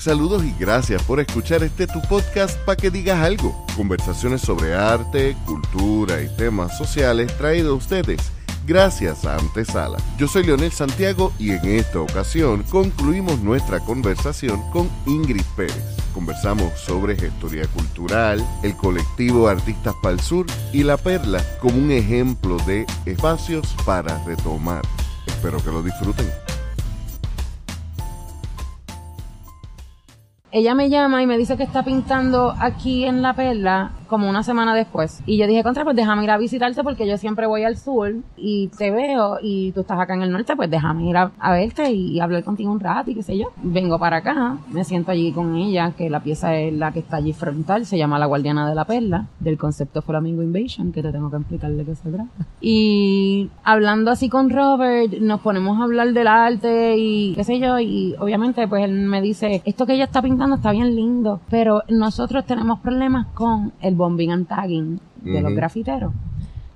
Saludos y gracias por escuchar este tu podcast para que digas algo. Conversaciones sobre arte, cultura y temas sociales traídos a ustedes gracias a Antesala. Yo soy Leonel Santiago y en esta ocasión concluimos nuestra conversación con Ingrid Pérez. Conversamos sobre gestoría cultural, el colectivo Artistas para el Sur y La Perla como un ejemplo de espacios para retomar. Espero que lo disfruten. Ella me llama y me dice que está pintando aquí en La Perla como una semana después. Y yo dije, contra, pues déjame ir a visitarte porque yo siempre voy al sur y te veo y tú estás acá en el norte, pues déjame ir a, verte y, hablar contigo un rato y qué sé yo. Vengo para acá, me siento allí con ella, que la pieza es la que está allí frontal, se llama La Guardiana de la Perla, del concepto Flamingo Invasion, que te tengo que explicar de qué se trata. Y hablando así con Robert, nos ponemos a hablar del arte y qué sé yo, y obviamente pues él me dice, esto que ella está pintando está bien lindo, pero nosotros tenemos problemas con el bombing and tagging de los grafiteros.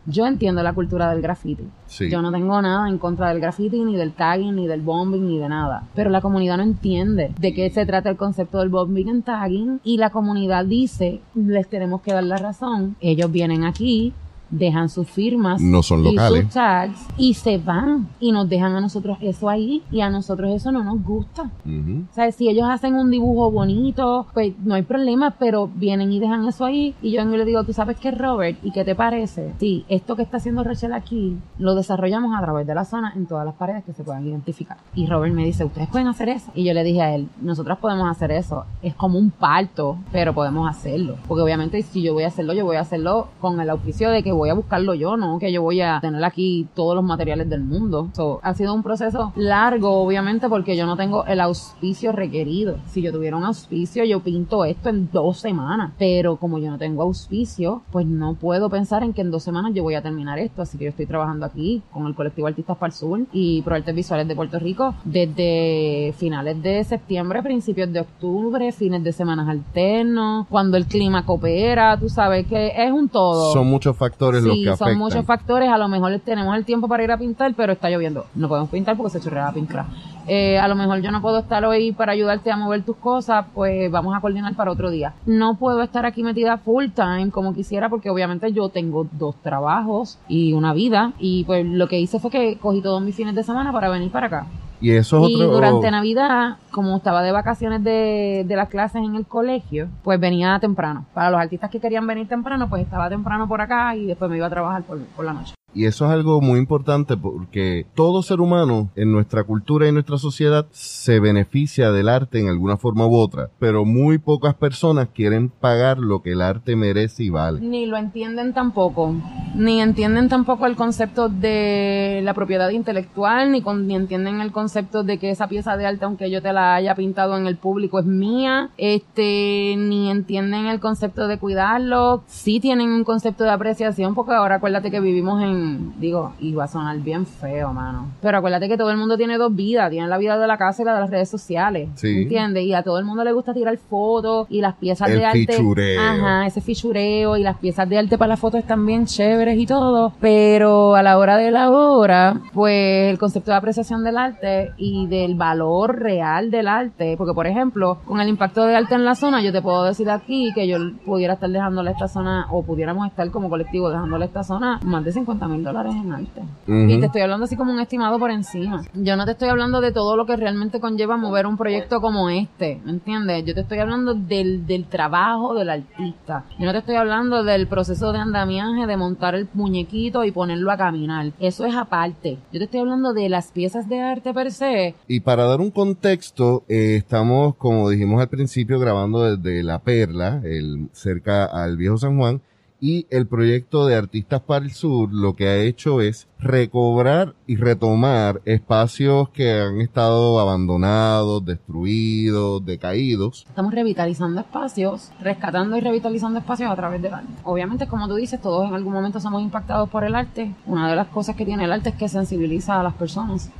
Yo entiendo la cultura del graffiti. Yo no tengo nada en contra del graffiti, ni del tagging, ni del bombing, ni de nada. Pero la comunidad no entiende de qué se trata el concepto del bombing and tagging. Y la comunidad dice, les tenemos que dar la razón. Ellos vienen aquí, dejan sus firmas no son locales. y sus tags y se van y nos dejan a nosotros eso ahí y a nosotros eso no nos gusta. O sea, si ellos hacen un dibujo bonito, pues no hay problema, pero vienen y dejan eso ahí y yo le digo, ¿tú sabes qué, Robert? ¿Y qué te parece? Sí, esto que está haciendo Rachel aquí lo desarrollamos a través de la zona en todas las paredes que se puedan identificar. Y Robert me dice, ¿ustedes pueden hacer eso? Y yo le dije a él, nosotros podemos hacer eso. Es como un parto, pero podemos hacerlo. Porque obviamente si yo voy a hacerlo, yo voy a hacerlo con el auspicio de que voy a buscarlo yo, no que yo voy a tener aquí todos los materiales del mundo. ha sido un proceso largo, obviamente, porque yo no tengo el auspicio requerido. Si yo tuviera un auspicio, yo pinto esto en dos semanas. Pero como yo no tengo auspicio, pues no puedo pensar en que en dos semanas yo voy a terminar esto. Así que yo estoy trabajando aquí con el colectivo Artistas para el Sur y Pro Artes Visuales de Puerto Rico desde finales de septiembre, principios de octubre, fines de semanas alternos, cuando el clima coopera, tú sabes que es un todo. Son muchos factores sí, son muchos factores. A lo mejor tenemos el tiempo para ir a pintar, pero está lloviendo. No podemos pintar porque se chorrea la pintura. Eh, a lo mejor yo no puedo estar hoy para ayudarte a mover tus cosas, pues vamos a coordinar para otro día. No puedo estar aquí metida full time como quisiera porque obviamente yo tengo dos trabajos y una vida y pues lo que hice fue que cogí todos mis fines de semana para venir para acá. Y eso es durante Navidad, como estaba de vacaciones de, de las clases en el colegio, pues venía temprano. Para los artistas que querían venir temprano, pues estaba temprano por acá y después me iba a trabajar por, por la noche. Y eso es algo muy importante porque todo ser humano en nuestra cultura y nuestra sociedad se beneficia del arte en alguna forma u otra, pero muy pocas personas quieren pagar lo que el arte merece y vale. Ni lo entienden tampoco, ni entienden tampoco el concepto de la propiedad intelectual, ni, ni entienden el concepto de que esa pieza de arte, aunque yo te la haya pintado en el público, es mía, este, ni entienden el concepto de cuidarlo, sí tienen un concepto de apreciación, porque ahora acuérdate que vivimos en digo, y va a sonar bien feo, mano. Pero acuérdate que todo el mundo tiene dos vidas, tiene la vida de la casa y la de las redes sociales. Sí. ¿Entiendes? Y a todo el mundo le gusta tirar fotos y las piezas de arte. Fichureo. Ajá, ese fichureo y las piezas de arte para las fotos están bien chéveres y todo. Pero a la hora de la hora, pues el concepto de apreciación del arte y del valor real del arte, porque por ejemplo, con el impacto de arte en la zona, yo te puedo decir aquí que yo pudiera estar dejándole esta zona, o pudiéramos estar como colectivo dejándole esta zona más de 50 mil dólares en arte. Y te estoy hablando así como un estimado por encima. Yo no te estoy hablando de todo lo que realmente conlleva mover un proyecto como este, ¿me entiendes? Yo te estoy hablando del, del trabajo del artista. Yo no te estoy hablando del proceso de andamiaje, de montar el muñequito y ponerlo a caminar. Eso es aparte. Yo te estoy hablando de las piezas de arte per se. Y para dar un contexto, eh, estamos, como dijimos al principio, grabando desde La Perla, el, cerca al Viejo San Juan y el proyecto de Artistas para el Sur lo que ha hecho es recobrar y retomar espacios que han estado abandonados, destruidos, decaídos. Estamos revitalizando espacios, rescatando y revitalizando espacios a través del arte. Obviamente, como tú dices, todos en algún momento somos impactados por el arte. Una de las cosas que tiene el arte es que sensibiliza a las personas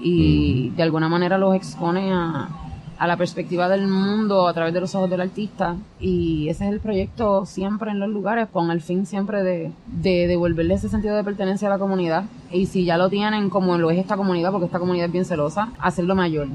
y de alguna manera los expone a, a la perspectiva del mundo a través de los ojos del artista. Y ese es el proyecto siempre en los lugares con el fin siempre de, de devolverle ese sentido de pertenencia a la comunidad. Y si ya lo tienen como lo es esta comunidad porque esta comunidad es bien celosa hacerlo mayor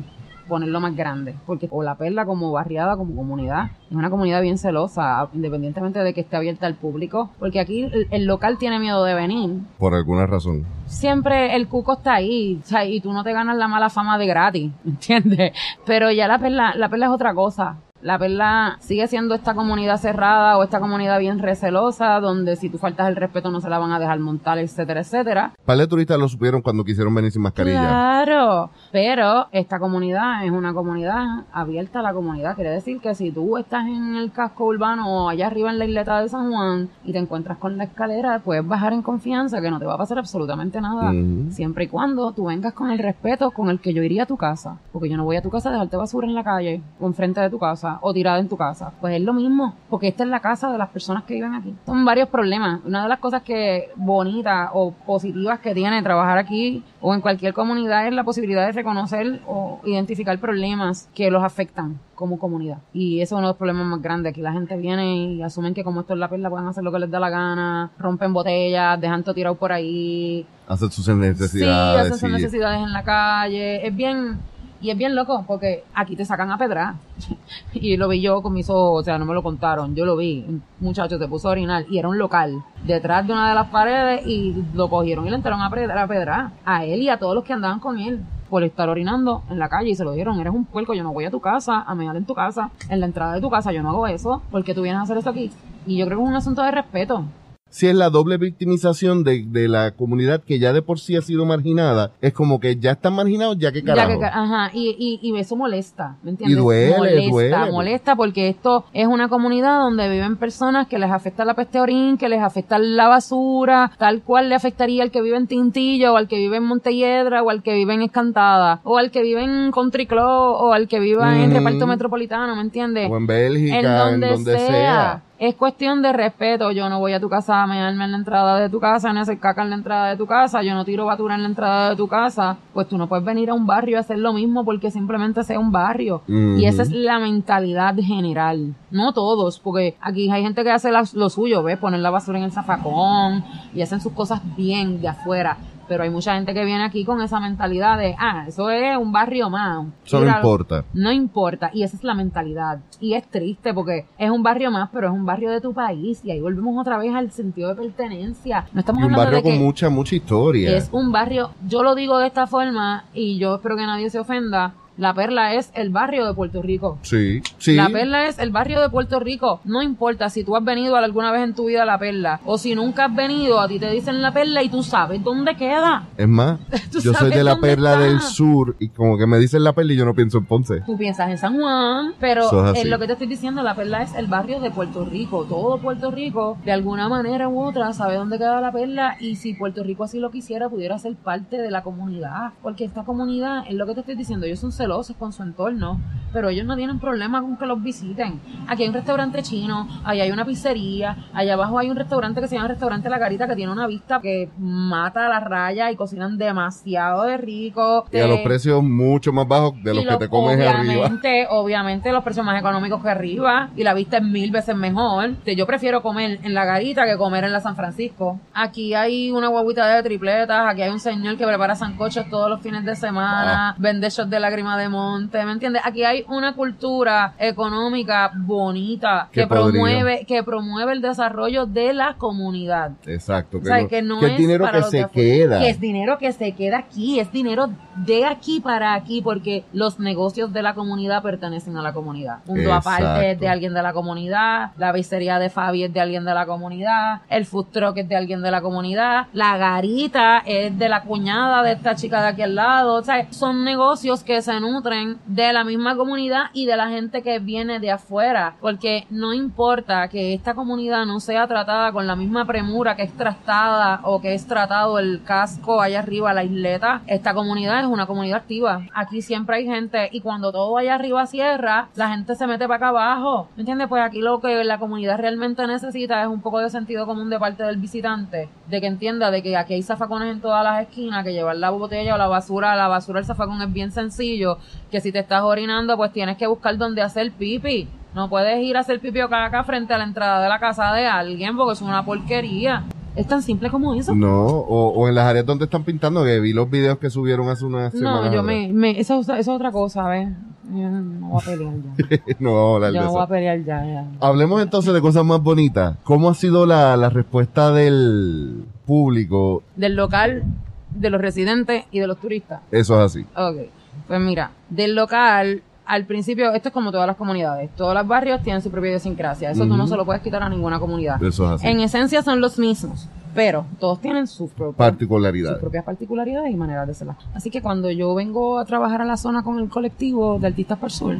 ponerlo más grande. Porque o la perla como barriada, como comunidad, es una comunidad bien celosa, independientemente de que esté abierta al público. Porque aquí el, local tiene miedo de venir. Por alguna razón. Siempre el cuco está ahí, o sea, y tú no te ganas la mala fama de gratis, ¿entiendes? Pero ya la perla, la perla es otra cosa. La Perla sigue siendo esta comunidad cerrada o esta comunidad bien recelosa, donde si tú faltas el respeto no se la van a dejar montar, etcétera, etcétera. Par de turistas lo supieron cuando quisieron venir sin mascarilla. Claro, pero esta comunidad es una comunidad abierta a la comunidad. Quiere decir que si tú estás en el casco urbano o allá arriba en la isleta de San Juan y te encuentras con la escalera, puedes bajar en confianza que no te va a pasar absolutamente nada. Siempre y cuando tú vengas con el respeto con el que yo iría a tu casa. Porque yo no voy a tu casa a dejarte basura en la calle o enfrente de tu casa o tirada en tu casa. Pues es lo mismo, porque esta es la casa de las personas que viven aquí. Son varios problemas. Una de las cosas que bonitas o positivas que tiene trabajar aquí o en cualquier comunidad es la posibilidad de reconocer o identificar problemas que los afectan como comunidad. Y eso es uno de los problemas más grandes. Aquí la gente viene y asumen que como esto es la perla pueden hacer lo que les da la gana, rompen botellas, dejan todo tirado por ahí. Hacen sus necesidades. Sí, hacen sus necesidades en la calle. Es bien y es bien loco porque aquí te sacan a pedrar. y lo vi yo con mis ojos, o sea, no me lo contaron, yo lo vi. Un muchacho se puso a orinar y era un local detrás de una de las paredes y lo cogieron y le entraron a pedrar, a pedrar a él y a todos los que andaban con él por estar orinando en la calle y se lo dieron, eres un puerco, yo no voy a tu casa a mear en tu casa, en la entrada de tu casa, yo no hago eso, porque tú vienes a hacer eso aquí. Y yo creo que es un asunto de respeto si es la doble victimización de, de, la comunidad que ya de por sí ha sido marginada, es como que ya están marginados, ya que carajo. ajá, y, y, y, eso molesta, ¿me entiendes? Y duele, molesta, duele. molesta porque esto es una comunidad donde viven personas que les afecta la peste orín, que les afecta la basura, tal cual le afectaría al que vive en Tintillo, o al que vive en Montelledra, o al que vive en Escantada, o al que vive en Country Club, o al que viva en Reparto Metropolitano, ¿me entiendes? O en Bélgica, en donde, sea es cuestión de respeto. Yo no voy a tu casa a mearme en la entrada de tu casa, ni hacer caca en la entrada de tu casa, yo no tiro basura en la entrada de tu casa. Pues tú no puedes venir a un barrio a hacer lo mismo porque simplemente sea un barrio. Y esa es la mentalidad general. No todos, porque aquí hay gente que hace lo suyo, ¿ves? Poner la basura en el zafacón y hacen sus cosas bien de afuera pero hay mucha gente que viene aquí con esa mentalidad de, ah, eso es un barrio más. Eso no importa. No importa, y esa es la mentalidad. Y es triste porque es un barrio más, pero es un barrio de tu país, y ahí volvemos otra vez al sentido de pertenencia. No estamos y un barrio con mucha, mucha historia. Es un barrio, yo lo digo de esta forma, y yo espero que nadie se ofenda, la Perla es el barrio de Puerto Rico. Sí, sí. La Perla es el barrio de Puerto Rico. No importa si tú has venido alguna vez en tu vida a La Perla o si nunca has venido, a ti te dicen La Perla y tú sabes dónde queda. Es más, yo soy de La Perla del Sur y como que me dicen La Perla y yo no pienso en Ponce. Tú piensas en San Juan, pero en lo que te estoy diciendo, La Perla es el barrio de Puerto Rico. Todo Puerto Rico, de alguna manera u otra, sabe dónde queda La Perla y si Puerto Rico así lo quisiera, pudiera ser parte de la comunidad. Porque esta comunidad, es lo que te estoy diciendo, ellos son celosos con su entorno, pero ellos no tienen problema con que los visiten. Aquí hay un restaurante chino, allá hay una pizzería, allá abajo hay un restaurante que se llama Restaurante La Garita que tiene una vista que mata a la raya y cocinan demasiado de rico. Y a los precios mucho más bajos de los que te comes arriba. Obviamente los precios más económicos que arriba y la vista es mil veces mejor. Yo prefiero comer en La Garita que comer en la San Francisco. Aquí hay una guaguita de tripletas, aquí hay un señor que prepara sancochos todos los fines de semana, ah. vende shots de de monte, ¿me entiendes? Aquí hay una cultura económica bonita que promueve que promueve el desarrollo de la comunidad. Exacto, que, no, es dinero que se queda. Que es dinero que se queda aquí, es dinero de aquí para aquí porque los negocios de la comunidad pertenecen a la comunidad. Punto aparte es de alguien de la comunidad, la pizzería de Fabi es de alguien de la comunidad, el food truck es de alguien de la comunidad, la garita es de la cuñada de esta chica de aquí al lado, o sea, son negocios que se nutren de la misma comunidad y de la gente que viene de afuera, porque no importa que esta comunidad no sea tratada con la misma premura que es tratada o que es tratado el casco allá arriba, la isleta, esta comunidad es una comunidad activa. Aquí siempre hay gente y cuando todo allá arriba cierra, la gente se mete para acá abajo. ¿Me entiendes? Pues aquí lo que la comunidad realmente necesita es un poco de sentido común de parte del visitante, de que entienda de que aquí hay zafacones en todas las esquinas, que llevar la botella o la basura, la basura el zafacón es bien sencillo, que si te estás orinando, pues tienes que buscar dónde hacer pipi. No puedes ir a hacer pipi o caca frente a la entrada de la casa de alguien porque es una porquería. Es tan simple como eso. No, o, en las áreas donde están pintando, que vi los videos que subieron hace unas semanas. No, yo me, me eso, eso, es otra cosa, ¿ves? Yo no voy a pelear ya. no vamos a hablar yo no voy a pelear ya, ya. Hablemos entonces de cosas más bonitas. ¿Cómo ha sido la, la respuesta del público? Del local, de los residentes y de los turistas. Eso es así. Ok. Pues mira, del local, al principio, esto es como todas las comunidades. Todos los barrios tienen su propia idiosincrasia. Eso tú no se lo puedes quitar a ninguna comunidad. Eso es así. En esencia son los mismos, pero todos tienen sus propias particularidades. Sus propias particularidades y maneras de hacerlas. Así que cuando yo vengo a trabajar a la zona con el colectivo de Artistas por Sur,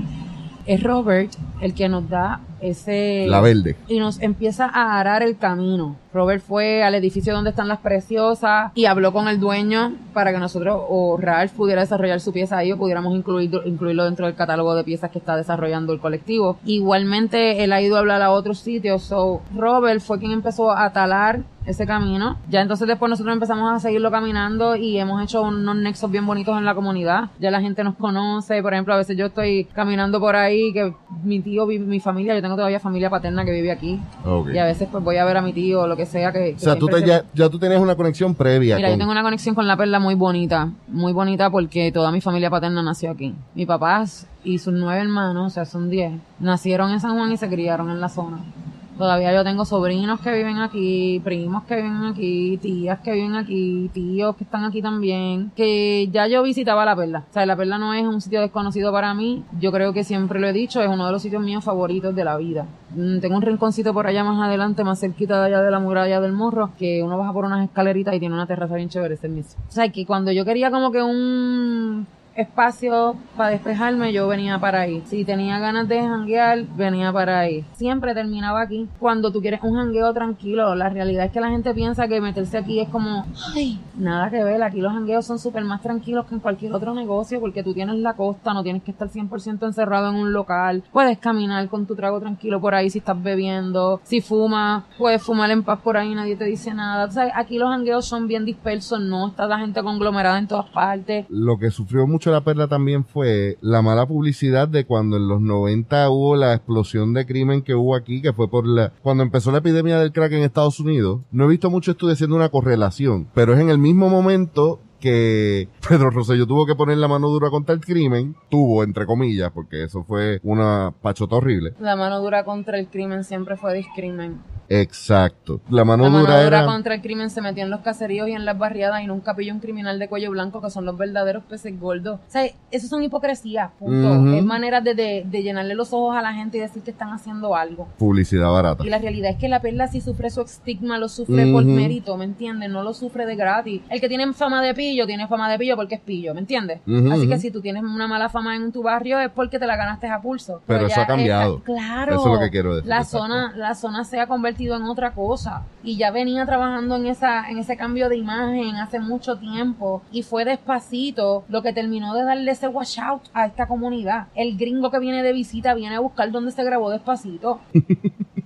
es Robert el que nos da ese... La verde. Y nos empieza a arar el camino. Robert fue al edificio donde están las preciosas y habló con el dueño para que nosotros o Ralph pudiera desarrollar su pieza ahí o pudiéramos incluir, incluirlo dentro del catálogo de piezas que está desarrollando el colectivo. Igualmente él ha ido a hablar a otros sitios. So, Robert fue quien empezó a talar ese camino. Ya entonces después nosotros empezamos a seguirlo caminando y hemos hecho unos nexos bien bonitos en la comunidad. Ya la gente nos conoce. Por ejemplo, a veces yo estoy caminando por ahí que mi tío, mi familia, yo tengo todavía familia paterna que vive aquí. Y a veces pues voy a ver a mi tío o lo que sea que... o sea, tú ya, ya tú tienes una conexión previa. Mira, yo tengo una conexión con la perla muy bonita. Muy bonita porque toda mi familia paterna nació aquí. Mi papá y sus nueve hermanos, o sea, son diez, nacieron en San Juan y se criaron en la zona. Todavía yo tengo sobrinos que viven aquí, primos que viven aquí, tías que viven aquí, tíos que están aquí también, que ya yo visitaba La Perla. O sea, La Perla no es un sitio desconocido para mí, yo creo que siempre lo he dicho, es uno de los sitios míos favoritos de la vida. Mm, tengo un rinconcito por allá más adelante, más cerquita de allá de la muralla del morro, que uno baja por unas escaleritas y tiene una terraza bien chévere, ese mismo. O sea, que cuando yo quería como que un espacio para despejarme, yo venía para ahí. Si tenía ganas de janguear, venía para ahí. Siempre terminaba aquí. Cuando tú quieres un jangueo tranquilo, la realidad es que la gente piensa que meterse aquí es como, ay, nada que ver. Aquí los jangueos son súper más tranquilos que en cualquier otro negocio porque tú tienes la costa, no tienes que estar 100% encerrado en un local. Puedes caminar con tu trago tranquilo por ahí si estás bebiendo. Si fumas, puedes fumar en paz por ahí, nadie te dice nada. O sea, aquí los jangueos son bien dispersos, no está la gente conglomerada en todas partes. Lo que sufrió mucho la perla también fue la mala publicidad de cuando en los 90 hubo la explosión de crimen que hubo aquí, que fue por la, cuando empezó la epidemia del crack en Estados Unidos. No he visto mucho estudio haciendo una correlación, pero es en el mismo momento que Pedro Rosselló tuvo que poner la mano dura contra el crimen, tuvo entre comillas, porque eso fue una pachota horrible. La mano dura contra el crimen siempre fue discrimen. Exacto. La mano, la mano dura, contra el crimen se metió en los caseríos y en las barriadas y nunca pilló un criminal de cuello blanco que son los verdaderos peces gordos. O sea, eso son hipocresías, punto. Es manera de, de, llenarle los ojos a la gente y decir que están haciendo algo. Publicidad barata. Y la realidad es que la perla si sufre su estigma, lo sufre por mérito, ¿me entiendes? No lo sufre de gratis. El que tiene fama de pillo, tiene fama de pillo porque es pillo, ¿me entiendes? Así que si tú tienes una mala fama en tu barrio es porque te la ganaste a pulso. Pero, eso ha cambiado. claro. Eso es lo que quiero decir. La zona, la zona se ha convertido en otra cosa y ya venía trabajando en esa en ese cambio de imagen hace mucho tiempo y fue despacito lo que terminó de darle ese wash out a esta comunidad. El gringo que viene de visita viene a buscar dónde se grabó despacito.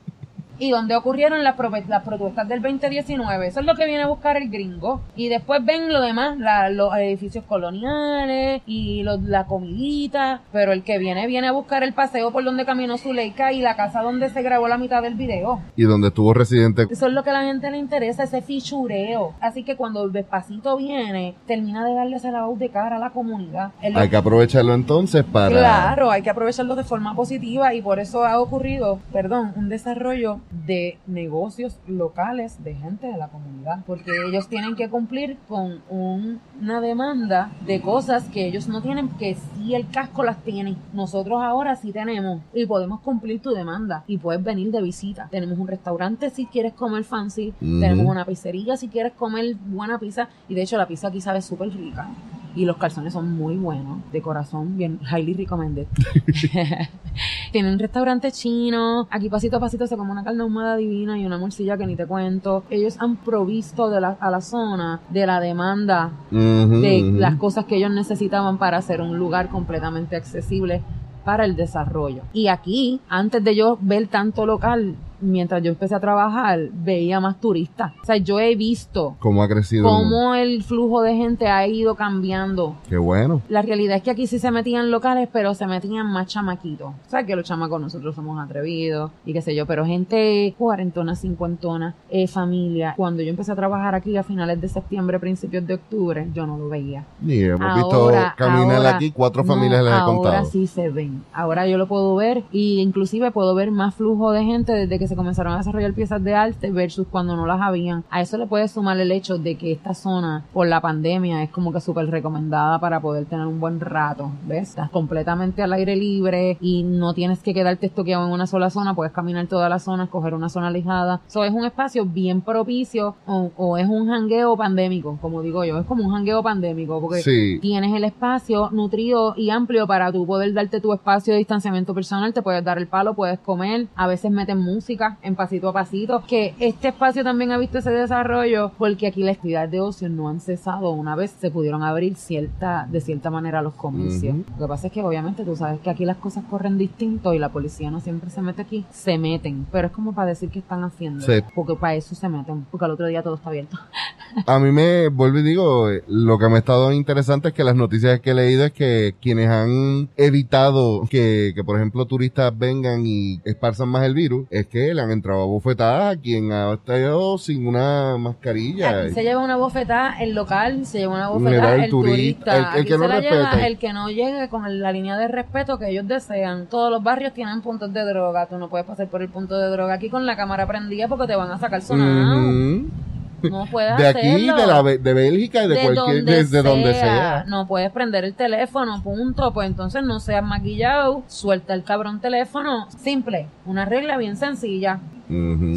y donde ocurrieron las, las protestas del 2019. Eso es lo que viene a buscar el gringo. Y después ven lo demás, los edificios coloniales y la comidita. Pero el que viene, viene a buscar el paseo por donde caminó Zuleika y la casa donde se grabó la mitad del video. Y donde estuvo residente. Eso es lo que a la gente le interesa, ese fichureo. Así que cuando despacito viene, termina de darle esa voz de cara a la comunidad. Hay que aprovecharlo entonces para... Claro, hay que aprovecharlo de forma positiva y por eso ha ocurrido, perdón, un desarrollo de negocios locales de gente de la comunidad, porque ellos tienen que cumplir con una demanda de cosas que ellos no tienen, que si el casco las tiene. Nosotros ahora sí tenemos y podemos cumplir tu demanda y puedes venir de visita. Tenemos un restaurante si quieres comer fancy, tenemos una pizzería si quieres comer buena pizza y de hecho la pizza aquí sabe súper rica y los calzones son muy buenos, de corazón, bien, highly recommended. Tienen un restaurante chino, aquí pasito a pasito se come una carne ahumada divina y una morcilla que ni te cuento. Ellos han provisto de la, a la zona de la demanda de las cosas que ellos necesitaban para hacer un lugar completamente accesible para el desarrollo. Y aquí, antes de yo ver tanto local, mientras yo empecé a trabajar, veía más turistas. O sea, yo he visto cómo ha crecido. Cómo el flujo de gente ha ido cambiando. Qué bueno. La realidad es que aquí sí se metían locales, pero se metían más chamaquitos. O sea, que los chamacos nosotros somos atrevidos y qué sé yo, pero gente cuarentona, cincuentona, eh, familia. Cuando yo empecé a trabajar aquí a finales de septiembre, principios de octubre, yo no lo veía. Ni hemos visto caminar aquí cuatro familias les he contado. Ahora sí se ven. Ahora yo lo puedo ver y inclusive puedo ver más flujo de gente desde que se comenzaron a desarrollar piezas de arte versus cuando no las habían. A eso le puede sumar el hecho de que esta zona por la pandemia es como que súper recomendada para poder tener un buen rato, ¿ves? Estás completamente al aire libre y no tienes que quedarte estoqueado en una sola zona, puedes caminar toda la zona, escoger una zona alejada. Eso es un espacio bien propicio o, es un jangueo pandémico, como digo yo, es como un jangueo pandémico porque tienes el espacio nutrido y amplio para tú poder darte tu espacio de distanciamiento personal, te puedes dar el palo, puedes comer, a veces meten música en pasito a pasito, que este espacio también ha visto ese desarrollo porque aquí las actividades de ocio no han cesado una vez se pudieron abrir cierta de cierta manera los comercios. Lo que pasa es que obviamente tú sabes que aquí las cosas corren distinto y la policía no siempre se mete aquí, se meten, pero es como para decir que están haciendo, porque para eso se meten, porque al otro día todo está abierto. a mí me vuelvo y digo, lo que me ha estado interesante es que las noticias que he leído es que quienes han evitado que, que por ejemplo turistas vengan y esparzan más el virus, es que le han entrado a bofetadas a quien ha estado sin una mascarilla. se lleva una bofetada el local, se lleva una bofetada el, turista. El, que no lleva el que no llegue con la línea de respeto que ellos desean. Todos los barrios tienen puntos de droga, tú no puedes pasar por el punto de droga aquí con la cámara prendida porque te van a sacar sonado. No puedes de aquí, de, la, de Bélgica y de, cualquier, desde donde sea. No puedes prender el teléfono, punto. Pues entonces no seas maquillado, suelta el cabrón teléfono. Simple, una regla bien sencilla.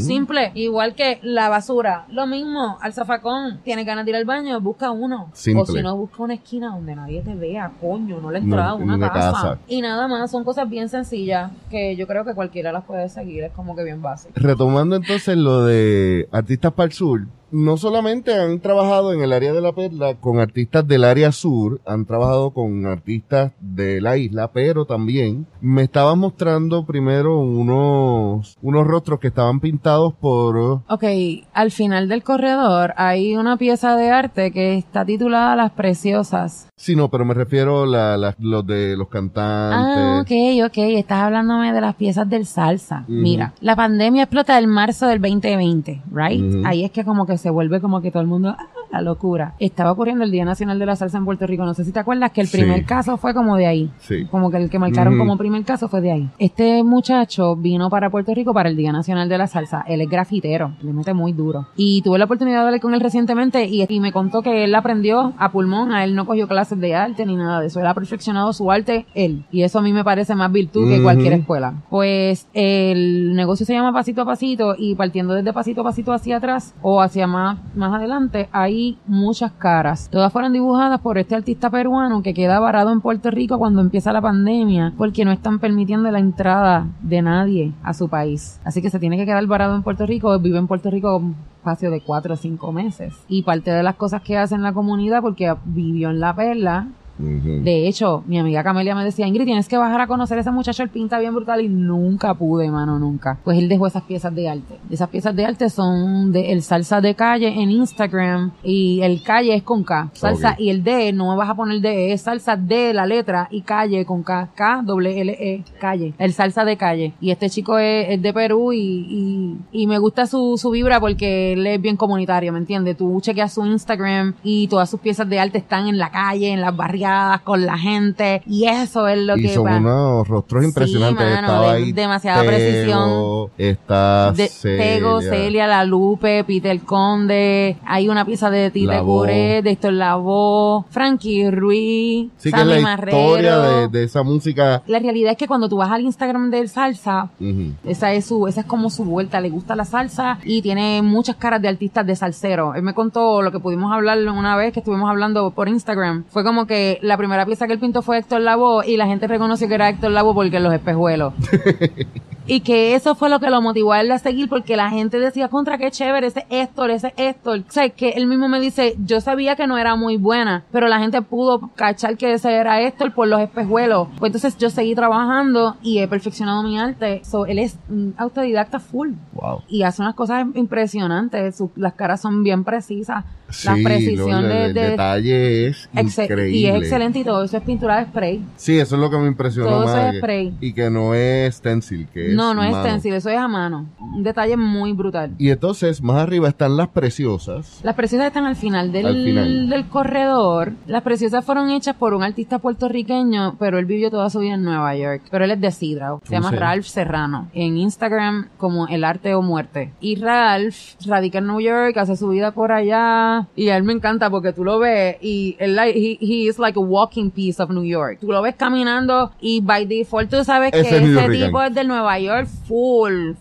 Simple, igual que la basura. Lo mismo, al zafacón, tiene ganas de ir al baño, busca uno. O si no, busca una esquina donde nadie te vea, coño, no le entrada una, casa. Y nada más, son cosas bien sencillas que yo creo que cualquiera las puede seguir, es como que bien básico. Retomando entonces lo de Artistas para el Sur, no solamente han trabajado en el área de la perla con artistas del área sur, han trabajado con artistas de la isla, pero también me estaban mostrando primero unos, unos rostros que estaban pintados por... Ok, al final del corredor hay una pieza de arte que está titulada Las Preciosas. Sí, no, pero me refiero a la, los de los cantantes. Ah, ok, ok, estás hablándome de las piezas del salsa. Mira, la pandemia explota el marzo del 2020, right? Ahí es que como que se vuelve como que todo el mundo, ah, la locura. Estaba ocurriendo el Día Nacional de la Salsa en Puerto Rico. No sé si te acuerdas que el primer caso fue como de ahí. Sí. Como que el que marcaron como primer caso fue de ahí. Este muchacho vino para Puerto Rico para el Día Nacional de la Salsa. Él es grafitero, le mete muy duro. Y tuve la oportunidad de hablar con él recientemente y, y me contó que él aprendió a pulmón, a él no cogió clases de arte ni nada de eso. Él ha perfeccionado su arte él. Y eso a mí me parece más virtud que cualquier escuela. Pues el negocio se llama Pasito a Pasito y partiendo desde Pasito a Pasito hacia atrás o hacia más, más adelante, hay muchas caras. Todas fueron dibujadas por este artista peruano que queda varado en Puerto Rico cuando empieza la pandemia porque no están permitiendo la entrada de nadie a su país. Así que se tiene que quedar varado en Puerto Rico, vive en Puerto Rico un espacio de cuatro o cinco meses. Y parte de las cosas que hace en la comunidad, porque vivió en La Perla, de hecho, mi amiga Camelia me decía, Ingrid, tienes que bajar a conocer a ese muchacho, él pinta bien brutal y nunca pude, mano, nunca. Pues él dejó esas piezas de arte. Esas piezas de arte son de el salsa de calle en Instagram y el calle es con K. Salsa y el D, no me vas a poner D, es salsa de la letra y calle con K, K, W, L, E, calle. El salsa de calle. Y este chico es, de Perú y, y, me gusta su, su vibra porque él es bien comunitario, ¿me entiendes? Tú chequeas su Instagram y todas sus piezas de arte están en la calle, en las barriadas con la gente y eso es lo y que son unos rostros impresionantes. ahí demasiada precisión. está Celia. Celia La Lupe Peter Conde hay una pieza de Tite Cure de Héctor Lavoe Frankie Ruiz sí, que es la historia de, esa música. La realidad es que cuando tú vas al Instagram del salsa esa es su esa es como su vuelta le gusta la salsa y tiene muchas caras de artistas de salsero. Él me contó lo que pudimos hablar una vez que estuvimos hablando por Instagram. Fue como que la primera pieza que él pintó fue Héctor Lavoe y la gente reconoció que era Héctor Lavoe porque los espejuelos. Y que eso fue lo que lo motivó a él a seguir porque la gente decía, contra qué chévere, ese Héctor, ese Héctor. O sea, que él mismo me dice, yo sabía que no era muy buena, pero la gente pudo cachar que ese era Héctor por los espejuelos. Pues entonces yo seguí trabajando y he perfeccionado mi arte. So, él es un autodidacta full. Wow. Y hace unas cosas impresionantes. Las caras son bien precisas. la Sí, precisión lo- de, el de- detalle es increíble. Y es excelente y todo eso es pintura de spray. Sí, eso es lo que me impresionó Todo eso más. es que- spray. Y que no es stencil, que es no, no es mano. stencil, eso es a mano. Un detalle muy brutal. Y entonces, más arriba están las preciosas. Las preciosas están al final del, Al final. del corredor. Las preciosas fueron hechas por un artista puertorriqueño, pero él vivió toda su vida en Nueva York. Pero él es de Sidra. Se ¿Cómo llama llama? Ralph Serrano. En Instagram como El Arte o Muerte. Y Ralph radica en New York, hace su vida por allá. Y a él me encanta porque tú lo ves y él, he, he is like a walking piece of New York. Tú lo ves caminando y by default tú sabes Ese que es ese newyorkano. tipo es de Nueva York full.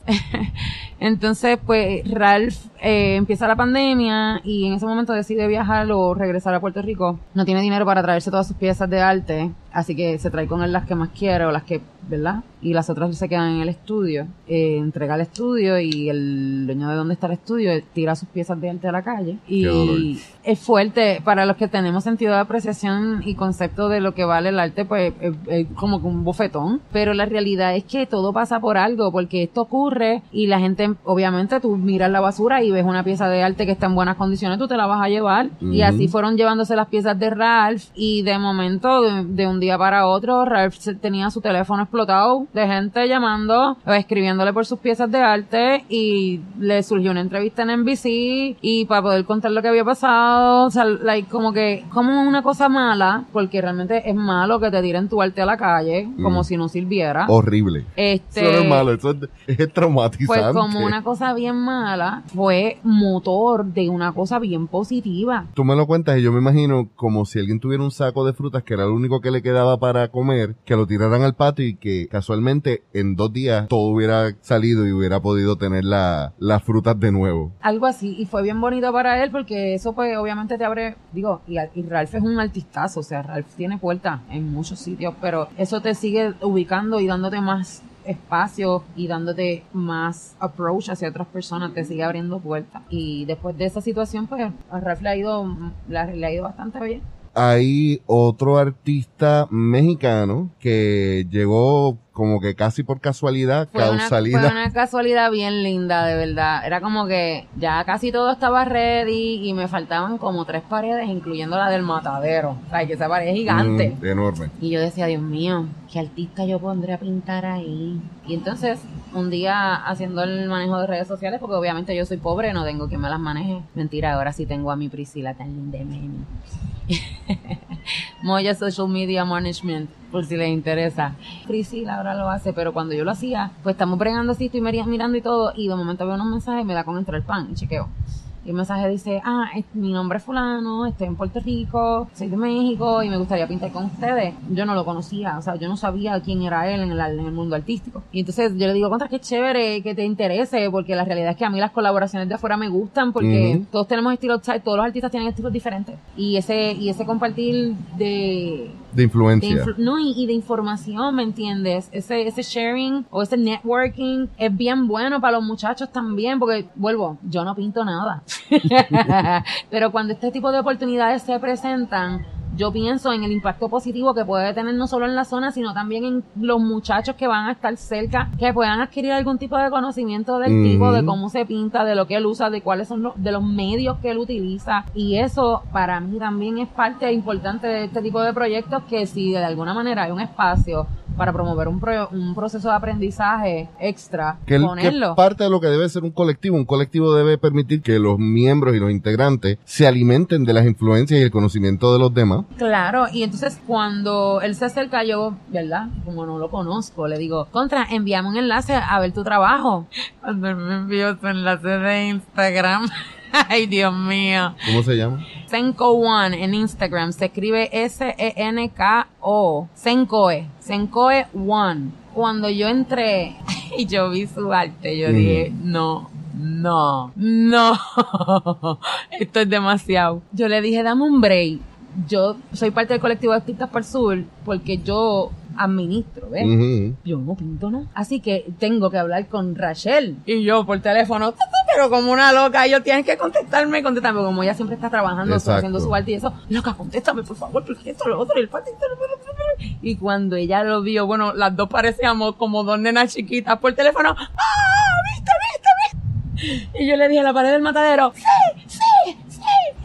Entonces, pues Ralph eh, empieza la pandemia y en ese momento decide viajar o regresar a Puerto Rico. No tiene dinero para traerse todas sus piezas de arte, así que se trae con él las que más quiere o las que, ¿verdad? Y las otras se quedan en el estudio. Eh, entrega el estudio y el dueño de donde está el estudio tira sus piezas de arte a la calle. Y es fuerte para los que tenemos sentido de apreciación y concepto de lo que vale el arte, pues es, es como que un bofetón. Pero la realidad es que todo pasa por algo, porque esto ocurre y la gente, obviamente, tú miras la basura y ves una pieza de arte que está en buenas condiciones, tú te la vas a llevar. Y así fueron llevándose las piezas de Ralph y de momento, de, de un día para otro, Ralph tenía su teléfono explotado de gente llamando o escribiéndole por sus piezas de arte y le surgió una entrevista en NBC y para poder contar lo que había pasado, o sea, like, como que, como una cosa mala, porque realmente es malo que te tiren tu arte a la calle, como Mm. si no sirviera. Horrible. Este, Eso no es malo, eso es, es traumatizante. pues como una cosa bien mala, fue motor de una cosa bien positiva. Tú me lo cuentas y yo me imagino como si alguien tuviera un saco de frutas que era lo único que le quedaba para comer, que lo tiraran al patio y que casualmente en dos días todo hubiera salido y hubiera podido tener la- las frutas de nuevo. Algo así, y fue bien bonito para él porque eso pues obviamente te abre, digo, y, y Ralph es un artistazo, o sea, Ralph tiene puertas en muchos sitios, pero eso te sigue ubicando y dándote más espacio y dándote más approach hacia otras personas, te sigue abriendo puertas. Y después de esa situación, pues a Ralph le ha ido, le ha ido bastante bien. Hay otro artista mexicano que llegó como que casi por casualidad, Fue una, causalidad. fue una casualidad bien linda, de verdad. Era como que ya casi todo estaba ready y me faltaban como tres paredes, incluyendo la del matadero. O sea, que esa pared es gigante. Mm, enorme. Y yo decía, Dios mío, ¿qué artista yo pondré a pintar ahí? Y entonces, un día haciendo el manejo de redes sociales, porque obviamente yo soy pobre, no tengo quien me las maneje. Mentira, ahora sí tengo a mi Priscila tan linda de meni. Moya Social Media Management, por si les interesa. Priscila ahora lo hace, pero cuando yo lo hacía, pues estamos bregando así, estoy mirando y todo, y de momento veo unos mensajes y me da con entrar el pan y chequeo. Y el mensaje dice, ah, es- mi nombre es fulano, estoy en Puerto Rico, soy de México y me gustaría pintar con ustedes. Yo no lo conocía, o sea, yo no sabía quién era él en el, en el mundo artístico. Y entonces yo le digo, contra, qué chévere que te interese, porque la realidad es que a mí las colaboraciones de afuera me gustan, porque Ujú. todos tenemos estilos, todos los artistas tienen estilos diferentes. Y ese, y ese compartir de, De influencia. influ- no, y, y de información, ¿me entiendes? Ese, ese sharing o ese networking es bien bueno para los muchachos también, porque, vuelvo, yo no pinto nada. Pero cuando este tipo de oportunidades se presentan, yo pienso en el impacto positivo que puede tener no solo en la zona, sino también en los muchachos que van a estar cerca, que puedan adquirir algún tipo de conocimiento del tipo, de cómo se pinta, de lo que él usa, de cuáles son los, de los medios que él utiliza. Y eso para mí también es parte importante de este tipo de proyectos que si de alguna manera hay un espacio para promover un, pro- un proceso de aprendizaje extra, Que, el- que ponerlo. parte de lo que debe ser un colectivo, un colectivo debe permitir que los miembros y los integrantes se alimenten de las influencias y el conocimiento de los demás. Claro, y entonces cuando él se acerca, yo, ¿verdad? Como no lo conozco, le digo, contra, envíame un enlace a ver tu trabajo. Cuando él me envió su enlace de Instagram, ay Dios mío. ¿Cómo se llama? Senko One en Instagram se escribe S-E-N-K-O. Senkoe. Senkoe One. Cuando yo entré y yo vi su arte, yo dije, no, no, no. Esto es demasiado. Yo le dije, dame un break. Yo soy parte del colectivo de Artistas el Sur porque yo administro, ¿ves? Yo no pinto no. Así que tengo que hablar con Rachel. Y yo por teléfono, pero como una loca, ellos tienen que contestarme, contestarme, como ella siempre está trabajando, haciendo su arte y eso, loca, contéstame, por favor, porque esto, lo otro, y el y cuando ella lo vio, bueno, las dos parecíamos como dos nenas chiquitas por teléfono, ¡ah! ¿Viste, viste, viste? Y yo le dije a la pared del matadero, ¡sí, sí,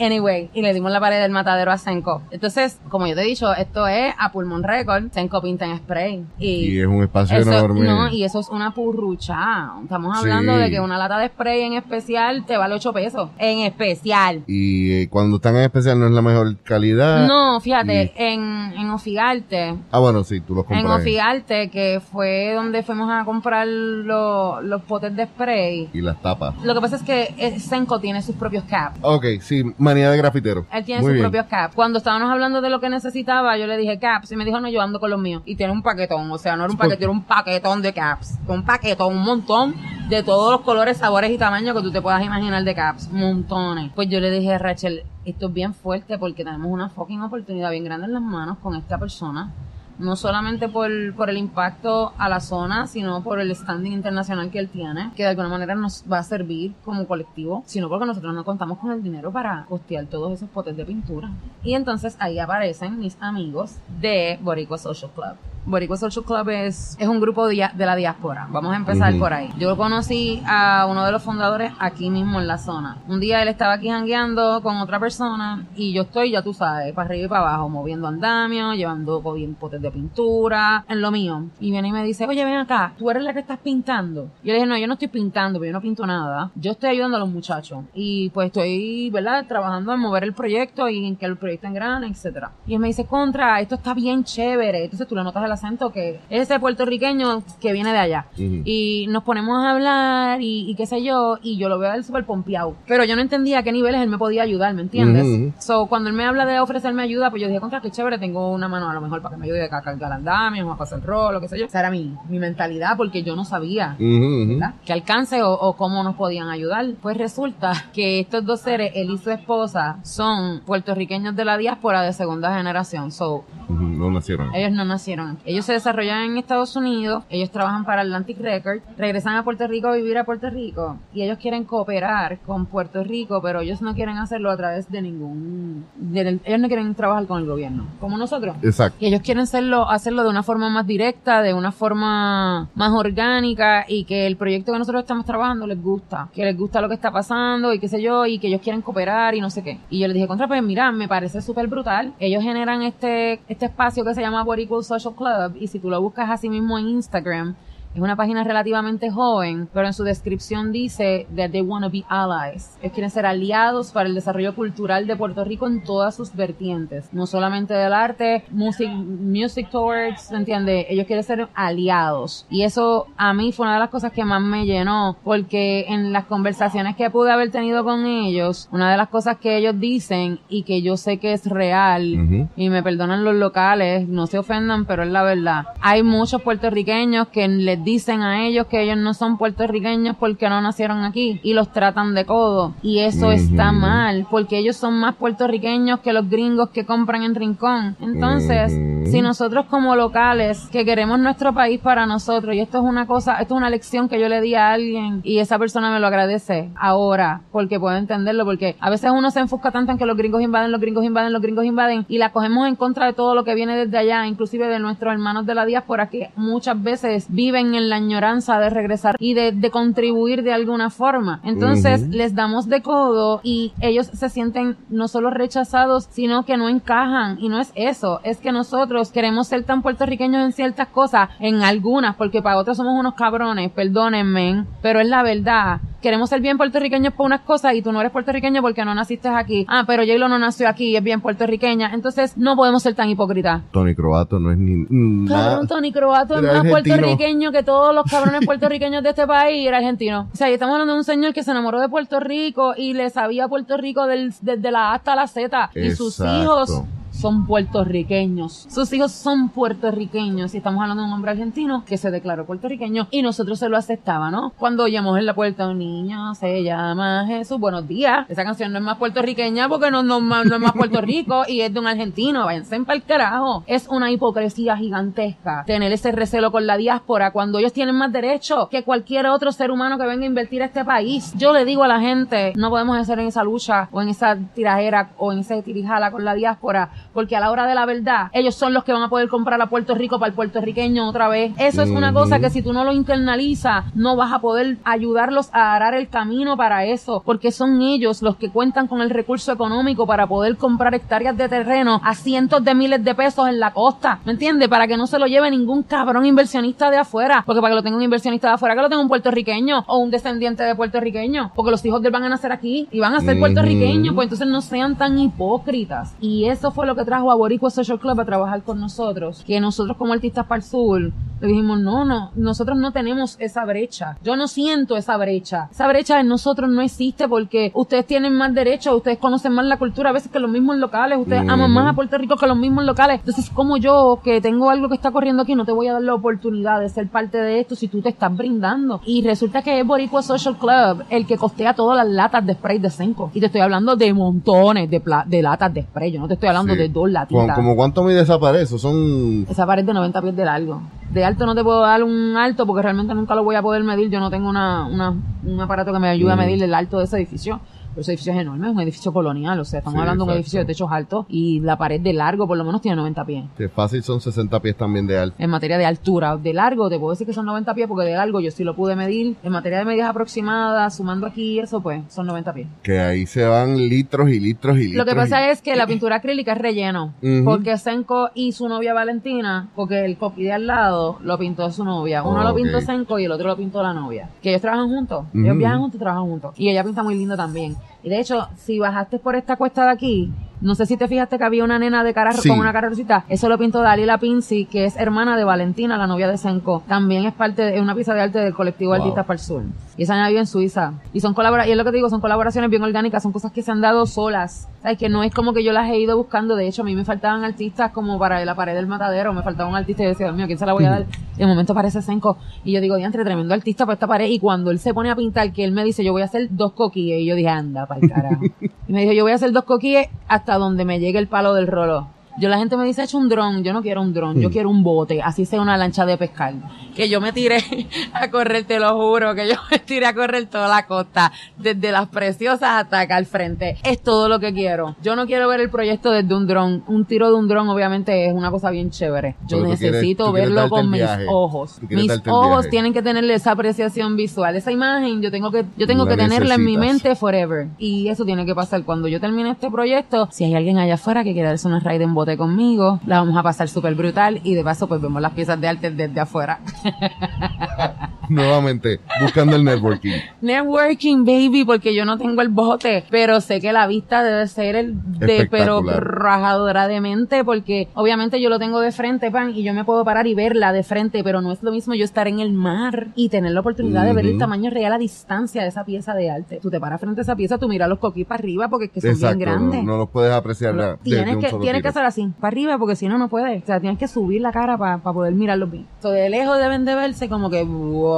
Anyway, y le dimos la pared del matadero a Senko. Entonces, como yo te he dicho, esto es a pulmón record. Senko pinta en spray. Y, es un espacio enorme. No, y eso es una purrucha. Estamos hablando de que una lata de spray en especial te vale 8 pesos. En especial. Y eh, cuando están en especial no es la mejor calidad. No, fíjate, en, en Ofigarte. Ah, bueno, sí, tú los compras. En Ofigarte, que fue donde fuimos a comprar los potes de spray. Y las tapas. Lo que pasa es que eh, Senko tiene sus propios caps. Ok, sí, manía de grafitero. Él tiene sus propios caps. Cuando estábamos hablando de lo que necesitaba, yo le dije caps y me dijo, no, yo ando con los míos. Y tiene un paquetón, o sea, no era un paquetón, era un paquetón de caps. Un paquetón, un montón de todos los colores, sabores y tamaños que tú te puedas imaginar de caps. Montones. Pues yo le dije a Rachel, esto es bien fuerte porque tenemos una fucking oportunidad bien grande en las manos con esta persona no solamente por, por el impacto a la zona, sino por el standing internacional que él tiene, que de alguna manera nos va a servir como colectivo, sino porque nosotros no contamos con el dinero para costear todos esos potes de pintura. Y entonces ahí aparecen mis amigos de Boricua Social Club. Boricua Social Club es, es un grupo de, la diáspora. Vamos a empezar por ahí. Yo conocí a uno de los fundadores aquí mismo en la zona. Un día él estaba aquí jangueando con otra persona y yo estoy, ya tú sabes, para arriba y para abajo, moviendo andamios, llevando potes de pintura, en lo mío. Y viene y me dice, oye, ven acá, tú eres la que estás pintando. Yo le dije, no, yo no estoy pintando, pero yo no pinto nada. Yo estoy ayudando a los muchachos. Y pues estoy, ¿verdad? Trabajando en mover el proyecto y en que el proyecto engrane, etcétera. Y él me dice, contra, esto está bien chévere. Entonces tú le notas la acento que es ese puertorriqueño que viene de allá. Y nos ponemos a hablar y, qué sé yo, y yo lo veo a él súper pompeado. Pero yo no entendía a qué niveles él me podía ayudar, ¿me entiendes? So, cuando él me habla de ofrecerme ayuda, pues yo dije, contra, qué chévere, tengo una mano a lo mejor para que me ayude a cargar andamio, a pasar el rol, lo que sé yo. Esa era mi, mi mentalidad porque yo no sabía, qué alcance o, o, cómo nos podían ayudar. Pues resulta que estos dos seres, él y su esposa, son puertorriqueños de la diáspora de segunda generación. So, no nacieron. Ellos no nacieron. Ellos se desarrollan en Estados Unidos, ellos trabajan para Atlantic Records, regresan a Puerto Rico a vivir a Puerto Rico y ellos quieren cooperar con Puerto Rico, pero ellos no quieren hacerlo a través de ningún... ellos no quieren trabajar con el gobierno, como nosotros. Exacto. Y ellos quieren hacerlo, hacerlo de una forma más directa, de una forma más orgánica y que el proyecto que nosotros estamos trabajando les gusta, que les gusta lo que está pasando y qué sé yo, y que ellos quieren cooperar y no sé qué. Y yo les dije, contra, pues mira, me parece súper brutal. Ellos generan este, este espacio que se llama Boricua Social Club y si tú lo buscas así mismo en Instagram, es una página relativamente joven, pero en su descripción dice that they want to be allies. Ellos quieren ser aliados para el desarrollo cultural de Puerto Rico en todas sus vertientes. No solamente del arte, music, music towards, ¿entiendes? Ellos quieren ser aliados. Y eso a mí fue una de las cosas que más me llenó, porque en las conversaciones que pude haber tenido con ellos, una de las cosas que ellos dicen y que yo sé que es real, y me perdonan los locales, no se ofendan, pero es la verdad. Hay muchos puertorriqueños que les dicen a ellos que ellos no son puertorriqueños porque no nacieron aquí y los tratan de codo. Y eso está mal, porque ellos son más puertorriqueños que los gringos que compran en Rincón. Entonces, si nosotros como locales que queremos nuestro país para nosotros, y esto es una cosa, esto es una lección que yo le di a alguien y esa persona me lo agradece ahora, porque puedo entenderlo, porque a veces uno se enfoca tanto en que los gringos invaden, los gringos invaden, los gringos invaden, y la cogemos en contra de todo lo que viene desde allá, inclusive de nuestros hermanos de la diáspora que muchas veces viven en la añoranza de regresar y de, contribuir de alguna forma. Entonces les damos de codo y ellos se sienten no solo rechazados, sino que no encajan. Y no es eso, es que nosotros queremos ser tan puertorriqueños en ciertas cosas, en algunas, porque para otros somos unos cabrones, perdónenme, pero es la verdad queremos ser bien puertorriqueños por unas cosas y tú no eres puertorriqueño porque no naciste aquí. Ah, pero j no nació aquí y es bien puertorriqueña. Entonces no podemos ser tan hipócritas. Tony Croato no es ni... Claro, Tony Croato es más puertorriqueño que todos los cabrones puertorriqueños de este país y era argentino. O sea, y estamos hablando de un señor que se enamoró de Puerto Rico y le sabía Puerto Rico del, desde la A hasta la Z. Y sus hijos son puertorriqueños. Sus hijos son puertorriqueños. Y estamos hablando de un hombre argentino que se declaró puertorriqueño y nosotros se lo aceptaba, ¿no? Cuando oíamos en la puerta un niño se llama Jesús, buenos días. Esa canción no es más puertorriqueña porque no, no, no es más Puerto Rico y es de un argentino. Váyanse en el carajo. Es una hipocresía gigantesca tener ese recelo con la diáspora cuando ellos tienen más derecho que cualquier otro ser humano que venga a invertir a este país. Yo le digo a la gente, no podemos hacer en esa lucha o en esa tirajera o en ese tirijala con la diáspora porque a la hora de la verdad, ellos son los que van a poder comprar a Puerto Rico para el puertorriqueño otra vez. Eso es una cosa que si tú no lo internalizas, no vas a poder ayudarlos a arar el camino para eso, porque son ellos los que cuentan con el recurso económico para poder comprar hectáreas de terreno a cientos de miles de pesos en la costa, ¿me entiendes? Para que no se lo lleve ningún cabrón inversionista de afuera, porque para que lo tenga un inversionista de afuera, que lo tenga un puertorriqueño o un descendiente de puertorriqueño, porque los hijos de él van a nacer aquí y van a ser puertorriqueños, pues entonces no sean tan hipócritas. Y eso fue lo que trajo a Boricua Social Club a trabajar con nosotros, que nosotros como artistas para el sur le dijimos, no, no, nosotros no tenemos esa brecha. Yo no siento esa brecha. Esa brecha en nosotros no existe porque ustedes tienen más derechos, ustedes conocen más la cultura a veces que los mismos locales, ustedes aman más a Puerto Rico que los mismos locales. Entonces, como yo, que tengo algo que está corriendo aquí, no te voy a dar la oportunidad de ser parte de esto si tú te estás brindando. Y resulta que es Boricua Social Club el que costea todas las latas de spray de Senko. Y te estoy hablando de montones de, de latas de spray. Yo no te estoy hablando de dos latitas. ¿Como cuánto mide esa pared? Eso son... Esa pared de 90 pies de largo. De alto no te puedo dar un alto porque realmente nunca lo voy a poder medir. Yo no tengo una, una un aparato que me ayude a medir el alto de ese edificio ese edificio es enorme, es un edificio colonial, o sea, estamos hablando de un edificio de techos altos y la pared de largo por lo menos tiene 90 pies. Que fácil son 60 pies también de alto. En materia de altura, de largo, te puedo decir que son 90 pies porque de largo yo sí lo pude medir. En materia de medidas aproximadas, sumando aquí eso, pues son 90 pies. Que ahí se van litros y litros y litros. Lo que pasa es que la pintura acrílica es relleno, porque Senko y su novia Valentina, porque el copy de al lado lo pintó su novia. Uno lo pintó Senko y el otro lo pintó la novia. Que ellos trabajan juntos, ellos viajan juntos y trabajan juntos. Y ella pinta muy lindo también. Y de hecho, si bajaste por esta cuesta de aquí, no sé si te fijaste que había una nena de cara con una carrercita. Eso lo pintó Dalila Pinci, que es hermana de Valentina, la novia de Senko. También es parte de una pieza de arte del colectivo Artistas para el Sur. Y esa niña vive en Suiza. Y son colaboraciones, y es lo que te digo, son colaboraciones bien orgánicas, son cosas que se han dado solas. ¿Sabes? Que no es como que yo las he ido buscando. De hecho, a mí me faltaban artistas como para la pared del matadero. Me faltaba un artista y yo decía, Dios mío, ¿quién se la voy a dar? Y de momento aparece Senko. Y yo digo, diantre, tremendo artista para esta pared. Y cuando él se pone a pintar, que él me dice, yo voy a hacer dos coquilles. Y yo dije, anda, para el carajo. y me dijo, yo voy a hacer dos coquilles hasta donde me llegue el palo del rolo. Yo la gente me dice, hecho un dron. Yo no quiero un dron, yo hmm. quiero un bote, así sea una lancha de pescar. Que yo me tiré a correr, te lo juro, que yo me tiré a correr toda la costa, desde las preciosas hasta acá al frente. Es todo lo que quiero. Yo no quiero ver el proyecto desde un dron. Un tiro de un dron obviamente es una cosa bien chévere. Yo necesito verlo con mis ojos. Mis ojos tienen que tenerle esa apreciación visual. Esa imagen yo tengo que, yo tengo que tenerla en mi mente forever. Y eso tiene que pasar cuando yo termine este proyecto. Si hay alguien allá afuera que quiera darse una ride en bote conmigo, la vamos a pasar súper brutal y de paso pues vemos las piezas de arte desde afuera. Nuevamente, buscando el networking. Networking, baby, porque yo no tengo el bote, pero sé que la vista debe ser el de, pero rajadora de mente, porque obviamente yo lo tengo de frente, pan, y yo me puedo parar y verla de frente, pero no es lo mismo yo estar en el mar y tener la oportunidad de ver el tamaño real a distancia de esa pieza de arte. Tú te paras frente a esa pieza, tú miras los coquis para arriba porque es que son bien grandes. No, los puedes apreciar. tienes que, tienes que hacer así, para arriba, porque si no, no puedes. O sea, tienes que subir la cara para poder mirarlos bien. So, de lejos deben de verse como que, wow,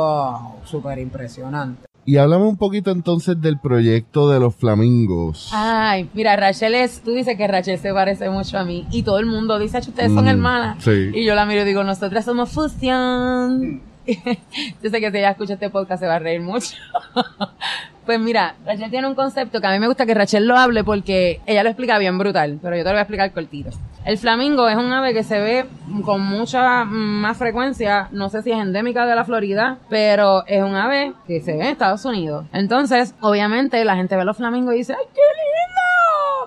súper impresionante. Y hablamos un poquito entonces del proyecto de los flamingos. Ay, mira, Rachel es, tú dices que Rachel se parece mucho a mí y todo el mundo dice, ustedes son mm, hermanas. Sí. Y yo la miro y digo, nosotras somos fusión. yo sé que si ella escucha este podcast se va a reír mucho. pues mira, Rachel tiene un concepto que a mí me gusta que Rachel lo hable porque ella lo explica bien brutal, pero yo te lo voy a explicar cortito. El flamingo es un ave que se ve con mucha más frecuencia, no sé si es endémica de la Florida, pero es un ave que se ve en Estados Unidos. Entonces, obviamente, la gente ve los flamingos y dice, ¡ay, qué lindo!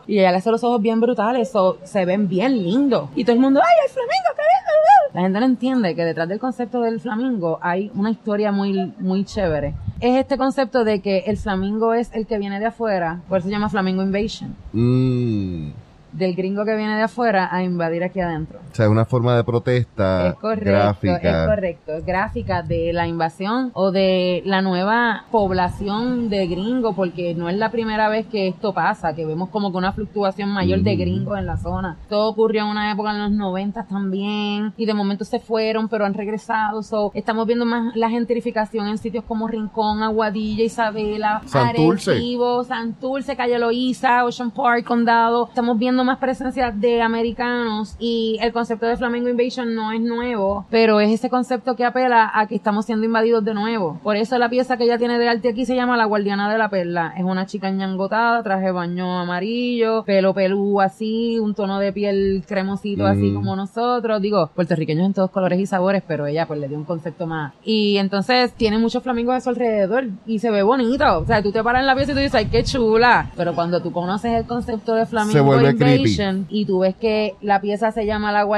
Y ella le hace los ojos bien brutales, o se ven bien lindos. Y todo el mundo, ¡ay, el flamingo, qué lindo! La gente no entiende que detrás del concepto del flamingo hay una historia muy, muy chévere. Es este concepto de que el flamingo es el que viene de afuera, por eso se llama Flamingo Invasion. Mm. del gringo que viene de afuera a invadir aquí adentro. O sea, una forma de protesta Es correcto, gráfica. es correcto, gráfica de la invasión o de la nueva población de gringos, porque no es la primera vez que esto pasa, que vemos como que una fluctuación mayor de gringos en la zona. Todo ocurrió en una época en los 90 también, y de momento se fueron, pero han regresado. So, estamos viendo más la gentrificación en sitios como Rincón, Aguadilla, Isabela, Santurce. Arecibo, Santurce, Calle Loíza, Ocean Park, Condado. Estamos viendo más presencia de americanos y el concepto de Flamingo Invasion no es nuevo, pero es ese concepto que apela a que estamos siendo invadidos de nuevo. Por eso la pieza que ella tiene de arte aquí se llama La Guardiana de la Perla. Es una chica ñangotada, traje de baño amarillo, pelo pelú así, un tono de piel cremosito así Mm. como nosotros. Digo, puertorriqueños en todos colores y sabores, pero ella pues le dio un concepto más. Y entonces tiene muchos flamingos a su alrededor y se ve bonito. O sea, tú te paras en la pieza y tú dices, ay, qué chula. Pero cuando tú conoces el concepto de Flamingo vuelve creepy. Invasion y tú ves que la pieza se llama La Guardiana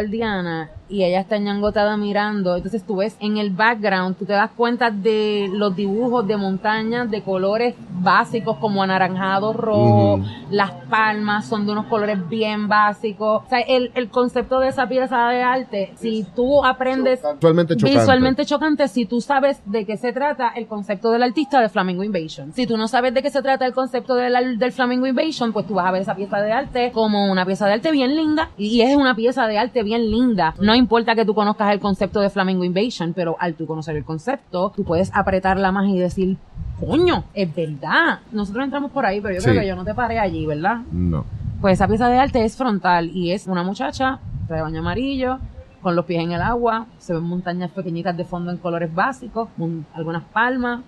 y ella está ñangotada mirando, entonces tú ves en el background, tú te das cuenta de los dibujos de montañas de colores básicos como anaranjado, rojo, las palmas son de unos colores bien básicos. O sea, el, el concepto de esa pieza de arte, si tú aprendes Visualmente chocante. visualmente chocante si tú sabes de qué se trata el concepto del artista de Flamingo Invasion. Si tú no sabes de qué se trata el concepto del, del Flamingo Invasion, pues tú vas a ver esa pieza de arte como una pieza de arte bien linda y es una pieza de arte bien linda. No importa que tú conozcas el concepto de Flamingo Invasion, pero al tú conocer el concepto, tú puedes apretarla más y decir, coño, es verdad. Nosotros entramos por ahí, pero yo Sí. creo que yo no te paré allí, ¿verdad? No. Pues esa pieza de arte es frontal y es una muchacha de baño amarillo, con los pies en el agua, se ven montañas pequeñitas de fondo en colores básicos, algunas palmas,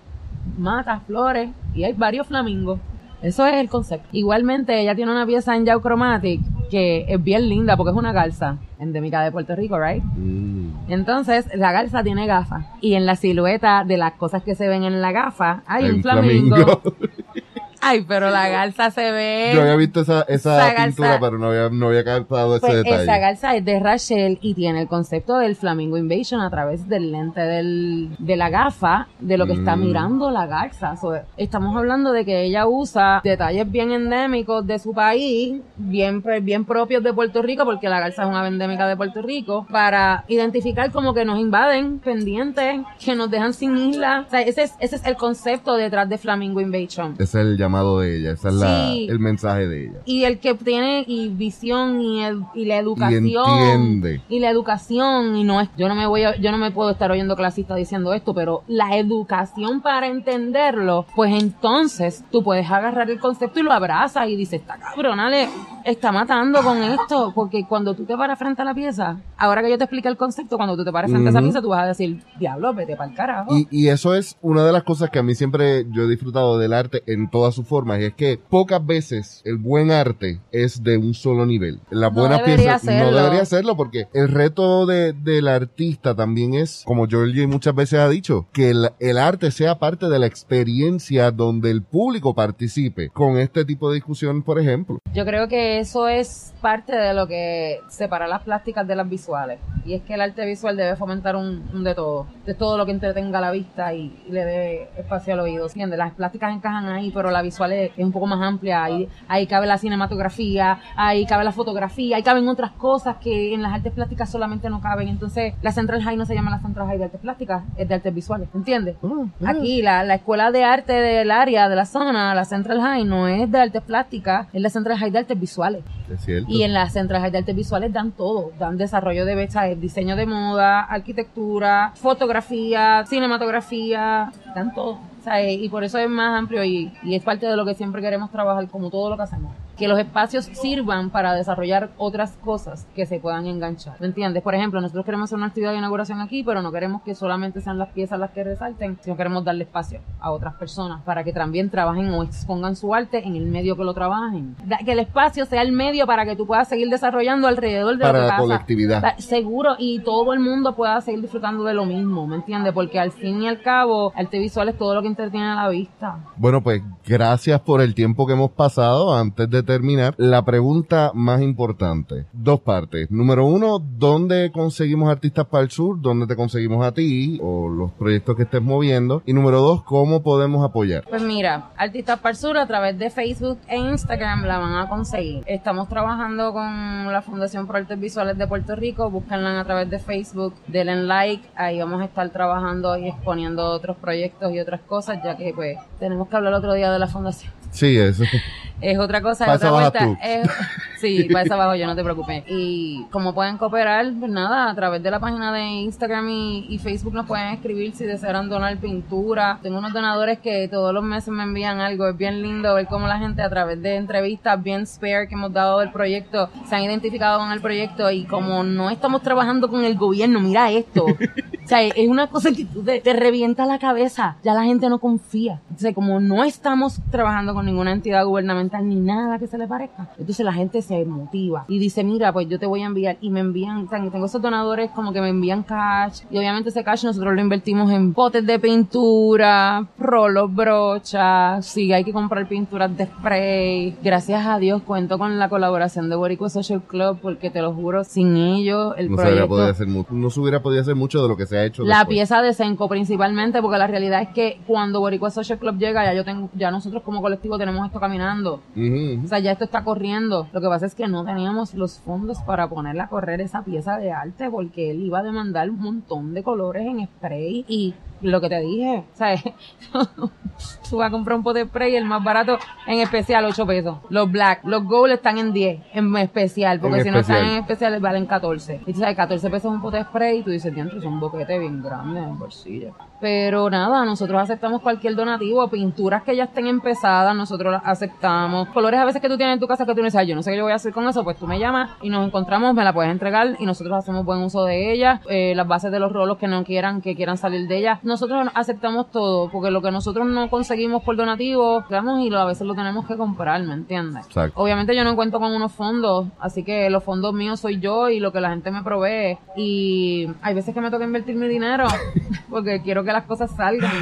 matas, flores y hay varios flamingos. Eso es el concepto. Igualmente, ella tiene una pieza en Yao Chromatic que es bien linda porque es una garza endémica de Puerto Rico, ¿right? Mm. Entonces, la garza tiene gafas y en la silueta de las cosas que se ven en la gafa hay Hay un un flamingo. flamingo. Ay, pero la garza se ve... Yo había visto esa, esa, esa garza- pintura, pero no había, no había captado ese Pues detalle. esa garza es de Rachel y tiene el concepto del Flamingo Invasion a través del lente del, de la gafa de lo que está Mm. mirando la garza. So, estamos hablando de que ella usa detalles bien endémicos de su país, bien, bien propios de Puerto Rico, porque la garza es una endémica de Puerto Rico, para identificar como que nos invaden pendientes, que nos dejan sin isla. O sea, ese es, ese es el concepto detrás de Flamingo Invasion. Es el llamado de ella, ese es la, Sí. el mensaje de ella. y el que tiene y visión y, el- y la educación entiende. y la educación y no es yo no me voy a- yo no me puedo estar oyendo clasista diciendo esto pero la educación para entenderlo pues entonces tú puedes agarrar el concepto y lo abrazas y dices esta cabrona le está matando con esto porque cuando tú te paras frente a la pieza ahora que yo te expliqué el concepto cuando tú te pares frente a esa pieza tú vas a decir diablo vete para el carajo Y, y eso es una de las cosas que a mí siempre yo he disfrutado del arte en todas sus formas, y es que pocas veces el buen arte es de un solo nivel. Las No buenas debería piezas no debería serlo, porque el reto de, del artista también es, como Georgie muchas veces ha dicho, que el, el arte sea parte de la experiencia donde el público participe con este tipo de discusión, por ejemplo. Yo creo que eso es parte de lo que separa las plásticas de las visuales. Y es que el arte visual debe fomentar un, un de todo. De todo lo que entretenga la vista y, y le dé espacio al oído. ¿Entiendes? Las plásticas encajan ahí, pero la visual es, es un poco más amplia. Ahí, ahí cabe la cinematografía, ahí cabe la fotografía, ahí caben otras cosas que en las artes plásticas solamente no caben. Entonces, la Central High no se llama la Central High de artes plásticas, es de artes visuales. ¿Entiendes? Ah, Aquí, la, la escuela de arte del área, de la zona, la Central High, no es de artes plásticas, es la Central High de artes visuales. Es cierto. Y en la Central High de artes visuales dan todo, dan desarrollo de ¿sabes? diseño de moda, arquitectura, fotografía, cinematografía, dan todo. ¿sabes? Y por eso es más amplio y, y es parte de lo que siempre queremos trabajar, como todo lo que hacemos. Que los espacios sirvan para desarrollar otras cosas que se puedan enganchar. ¿Me entiendes? Por ejemplo, nosotros queremos hacer una actividad de inauguración aquí, pero no queremos que solamente sean las piezas las que resalten, sino queremos darle espacio a otras personas para que también trabajen o expongan su arte en el medio que lo trabajen. Que el espacio sea el medio para que tú puedas seguir desarrollando alrededor de Para la pasa. colectividad. Seguro, y todo el mundo pueda seguir disfrutando de lo mismo, ¿me entiendes? Porque al fin y al cabo, arte visual es todo lo que entretiene a la vista. Bueno, pues gracias por el tiempo que hemos pasado. Antes de terminar, la pregunta más importante. Dos partes. Número uno, ¿dónde conseguimos artistas para el sur? ¿Dónde te conseguimos a ti? O los proyectos que estés moviendo. Y número dos, ¿cómo podemos apoyar? Pues mira, Artistas para el Sur a través de Facebook e Instagram la van a conseguir. Estamos trabajando con la Fundación Pro Artes Visuales de Puerto Rico. Búscanla a través de Facebook, denle like. Ahí vamos a estar trabajando y exponiendo otros proyectos y otras cosas, ya que pues tenemos que hablar otro día de la fundación. Sí, eso. Es otra cosa, es otra vuelta. Es, sí, para esa abajo yo, no te preocupes. Y como pueden cooperar, pues nada, a través de la página de Instagram y, Facebook nos pueden escribir si desean donar pintura. Tengo unos donadores que todos los meses me envían algo. Es bien lindo ver cómo la gente a través de entrevistas bien spare que hemos dado del proyecto se han identificado con el proyecto y como no estamos trabajando con el gobierno, mira esto. O sea, es una cosa que te, te revienta la cabeza. Ya la gente no confía. Entonces, como no estamos trabajando con ninguna entidad gubernamental ni nada que se le parezca, entonces la gente se motiva y dice, mira, pues yo te voy a enviar. Y me envían, tengo esos donadores como que me envían cash. Y obviamente ese cash nosotros lo invertimos en potes de pintura, rolos, brochas. Sí, hay que comprar pinturas de spray. Gracias a Dios cuento con la colaboración de Boricua Social Club porque te lo juro, sin ellos el no proyecto... Se hacer, no se hubiera podido hacer mucho de lo que se hecho. La pieza de Senco principalmente, porque la realidad es que cuando Boricua Social Club llega, ya yo tengo, ya nosotros como colectivo tenemos esto caminando. O sea, ya esto está corriendo. Lo que pasa es que no teníamos los fondos para ponerla a correr esa pieza de arte, porque él iba a demandar un montón de colores en spray y lo que te dije, ¿sabes? Tú vas a comprar un pote de spray, el más barato en especial 8 pesos. Los black, los gold están en 10 en especial, porque si no están en especial valen 14. Y tú sabes, 14 pesos un pote de spray y tú dices, diantre, es un boquete bien grande en bolsillo. Pero nada, nosotros aceptamos cualquier donativo, pinturas que ya estén empezadas, nosotros las aceptamos. Colores a veces que tú tienes en tu casa que tú no dices, yo no sé qué yo voy a hacer con eso, pues tú me llamas y nos encontramos, me la puedes entregar y nosotros hacemos buen uso de ella. Eh, las bases de los rolos que no quieran, que quieran salir de ella. Nosotros aceptamos todo, porque lo que nosotros no conseguimos por donativo, digamos, y a veces lo tenemos que comprar, ¿me entiendes? Obviamente yo no cuento con unos fondos, así que los fondos míos soy yo y lo que la gente me provee. Y hay veces que me toca invertir mi dinero, porque quiero que las cosas salgan.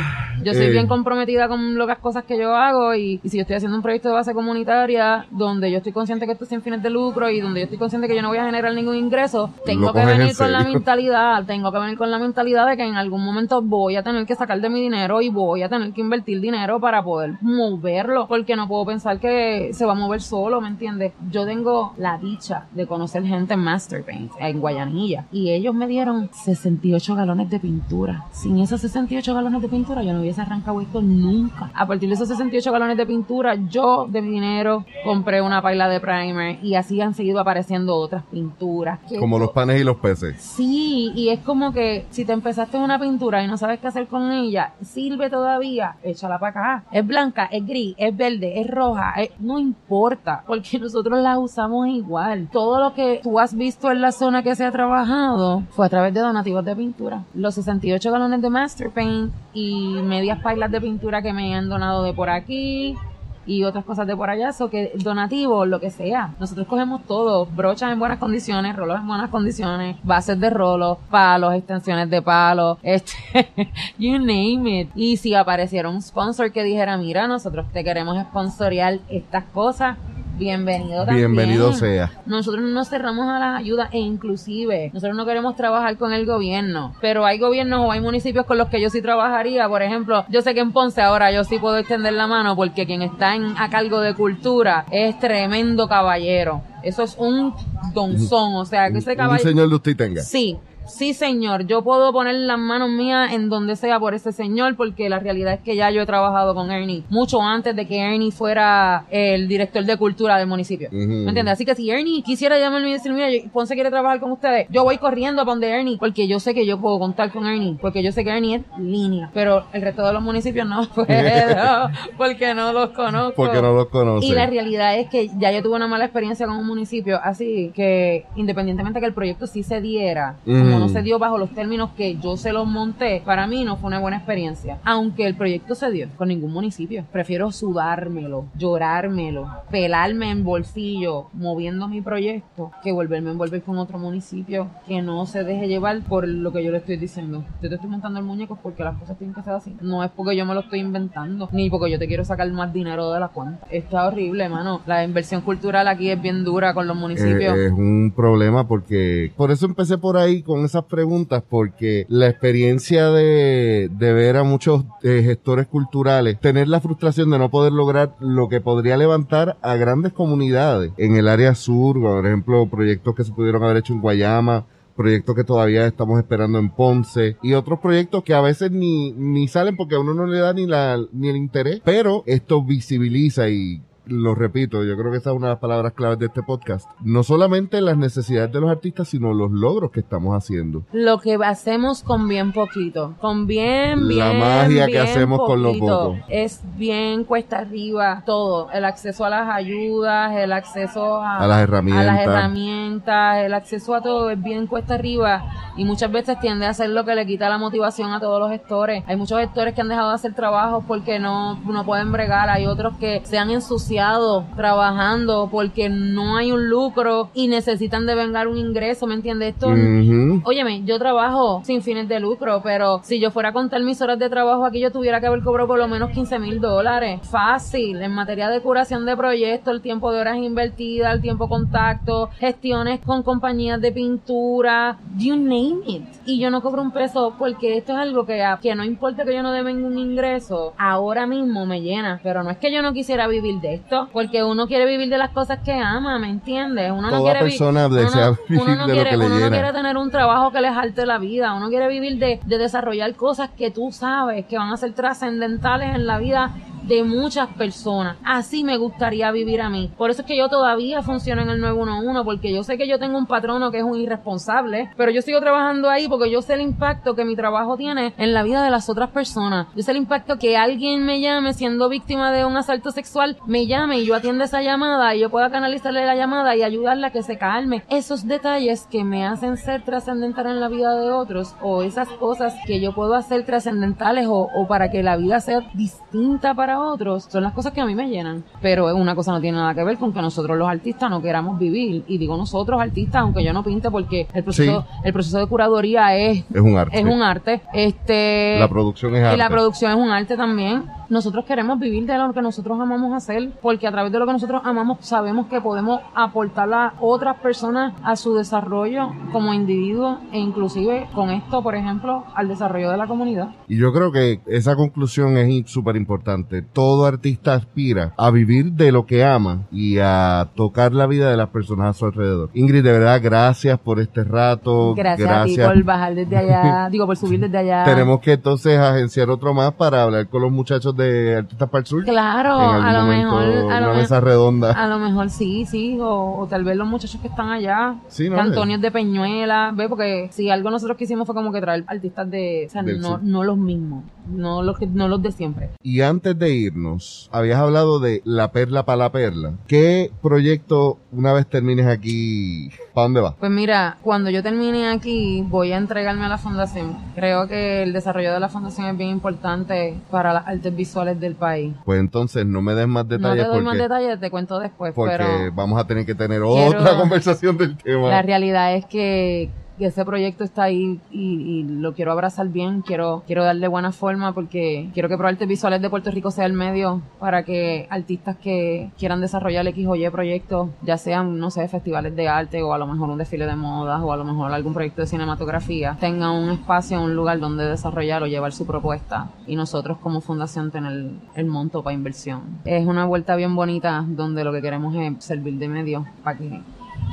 Yo soy bien eh. comprometida con las cosas que yo hago y, si yo estoy haciendo un proyecto de base comunitaria donde yo estoy consciente que esto es sin fines de lucro y donde yo estoy consciente que yo no voy a generar ningún ingreso, tengo que venir con la mentalidad, tengo que venir con la mentalidad de que en algún momento voy a tener que sacar de mi dinero y voy a tener que invertir dinero para poder moverlo, porque no puedo pensar que se va a mover solo, ¿me entiendes? Yo tengo la dicha de conocer gente en Masterpaint, en Guayanilla, y ellos me dieron 68 galones de pintura. Sin esos 68 galones de pintura, yo no hubiese arrancado esto nunca. A partir de esos 68 galones de pintura, yo de dinero compré una paila de primer y así han seguido apareciendo otras pinturas. como los panes y los peces. Sí, y es como que si te empezaste una pintura y no sabes qué hacer con ella, sirve todavía, échala para acá. Es blanca, es gris, es verde, es roja, no importa, porque nosotros la usamos igual. Todo lo que tú has visto en la zona que se ha trabajado fue a través de donativos de pintura. Los 68 galones de master Paint y medias pailas de pintura que me han donado de por aquí y otras cosas de por allá, eso que donativo, lo que sea. Nosotros cogemos todo, brochas en buenas condiciones, rolos en buenas condiciones, bases de rolos, palos, extensiones de palos, este, you name it. Y si apareciera un sponsor que dijera, mira, nosotros te queremos sponsorear estas cosas, bienvenido también. Bienvenido sea. Nosotros no nos cerramos a las ayudas e inclusive nosotros no queremos trabajar con el gobierno, pero hay gobiernos o hay municipios con los que yo sí trabajaría. Por ejemplo, yo sé que en Ponce ahora yo sí puedo extender la mano porque quien está en, a cargo de cultura es tremendo caballero. Eso es un donzón, o sea, que ese caballero... Un señor de usted tenga. Sí, sí señor, yo puedo poner las manos mías en donde sea por ese señor porque la realidad es que ya yo he trabajado con Ernie mucho antes de que Ernie fuera el director de cultura del municipio. ¿Me entiendes? Así que si Ernie quisiera llamarme y decir, mira, Ponce quiere trabajar con ustedes, yo voy corriendo a donde Ernie porque yo sé que yo puedo contar con Ernie, porque yo sé que Ernie es línea, pero el resto de los municipios no puedo porque no los conozco. Porque no los conozco. Y la realidad es que ya yo tuve una mala experiencia con un municipio así que independientemente que el proyecto sí se diera, como no se dio bajo los términos que yo se los monté, para mí no fue una buena experiencia. Aunque el proyecto se dio con ningún municipio. Prefiero sudármelo, llorármelo, pelarme en bolsillo moviendo mi proyecto que volverme a envolver con otro municipio que no se deje llevar por lo que yo le estoy diciendo. Yo te estoy montando el muñeco porque las cosas tienen que ser así. No es porque yo me lo estoy inventando, ni porque yo te quiero sacar más dinero de la cuenta. Está horrible, mano. La inversión cultural aquí es bien dura con los municipios. Eh, es un problema porque por eso empecé por ahí con esas preguntas porque la experiencia de, ver a muchos eh, gestores culturales tener la frustración de no poder lograr lo que podría levantar a grandes comunidades en el área sur, por ejemplo, proyectos que se pudieron haber hecho en Guayama, proyectos que todavía estamos esperando en Ponce y otros proyectos que a veces ni, ni salen porque a uno no le da ni la, ni el interés, pero esto visibiliza y lo repito, yo creo que esa es una de las palabras claves de este podcast. No solamente las necesidades de los artistas, sino los logros que estamos haciendo. Lo que hacemos con bien poquito, con bien, bien. La magia que hacemos con lo poco. Es bien cuesta arriba todo. El acceso a las ayudas, el acceso a, las herramientas. A las herramientas, el acceso a todo es bien cuesta arriba y muchas veces tiende a ser lo que le quita la motivación a todos los gestores. Hay muchos gestores que han dejado de hacer trabajo porque no, no pueden bregar, hay otros que se han ensuciado trabajando porque no hay un lucro y necesitan de vengar un ingreso, ¿me entiendes? Esto, óyeme, yo trabajo sin fines de lucro, pero si yo fuera a contar mis horas de trabajo aquí, yo tuviera que haber cobrado por lo menos 15 mil dólares. Fácil, en materia de curación de proyectos, el tiempo de horas invertidas, el tiempo contacto, gestiones con compañías de pintura, you name it. Y yo no cobro un peso porque esto es algo que, que no importa que yo no deben un ingreso, ahora mismo me llena, pero no es que yo no quisiera vivir de esto porque uno quiere vivir de las cosas que ama, ¿me entiendes? Uno no quiere persona desea vivir de lo que le uno no quiere tener un trabajo que le jalte la vida, uno quiere vivir de, de desarrollar cosas que tú sabes que van a ser trascendentales en la vida de muchas personas. Así me gustaría vivir a mí. Por eso es que yo todavía funciono en el 911, porque yo sé que yo tengo un patrono que es un irresponsable, pero yo sigo trabajando ahí porque yo sé el impacto que mi trabajo tiene en la vida de las otras personas. Yo sé el impacto que alguien me llame siendo víctima de un asalto sexual, me llame y yo atienda esa llamada y yo pueda canalizarle la llamada y ayudarla a que se calme. Esos detalles que me hacen ser trascendental en la vida de otros o esas cosas que yo puedo hacer trascendentales o, o para que la vida sea distinta para otros son las cosas que a mí me llenan. Pero una cosa no tiene nada que ver con que nosotros los artistas no queramos vivir. Y digo nosotros artistas, aunque yo no pinte porque el proceso, el proceso de curaduría es, es un arte. Es un arte. Este, la producción es arte. Y la producción es un arte también. Nosotros queremos vivir de lo que nosotros amamos hacer, porque a través de lo que nosotros amamos sabemos que podemos aportar a otras personas a su desarrollo como individuo e inclusive con esto, por ejemplo, al desarrollo de la comunidad. Y yo creo que esa conclusión es súper importante todo artista aspira a vivir de lo que ama y a tocar la vida de las personas a su alrededor. Ingrid, de verdad, gracias por este rato. Gracias, a ti por bajar desde allá, digo, por subir desde allá. Tenemos que entonces agenciar otro más para hablar con los muchachos de Artistas para el Sur. Claro, a lo mejor. A una mesa redonda. A lo mejor sí, sí, o, tal vez los muchachos que están allá. Sí, no, Antonio de Peñuela, ve, porque si algo nosotros quisimos fue como que traer artistas de, o sea, no, no los mismos, no los, no los de siempre. Y antes de irnos, habías hablado de La Perla para la Perla. ¿Qué proyecto, una vez termines aquí, para dónde va? Pues mira, cuando yo termine aquí, voy a entregarme a la fundación. Creo que el desarrollo de la fundación es bien importante para las artes visuales del país. Pues entonces, no me des más detalles. No te doy más detalles, te cuento después. Porque vamos a tener que tener otra conversación del tema. La realidad es que que ese proyecto está ahí y, lo quiero abrazar bien, quiero, quiero darle buena forma porque quiero que Proartes Visuales de Puerto Rico sea el medio para que artistas que quieran desarrollar X o Y proyectos, ya sean, no sé, festivales de arte o a lo mejor un desfile de modas o a lo mejor algún proyecto de cinematografía, tengan un espacio, un lugar donde desarrollar o llevar su propuesta y nosotros como fundación tener el monto para inversión. Es una vuelta bien bonita donde lo que queremos es servir de medio para que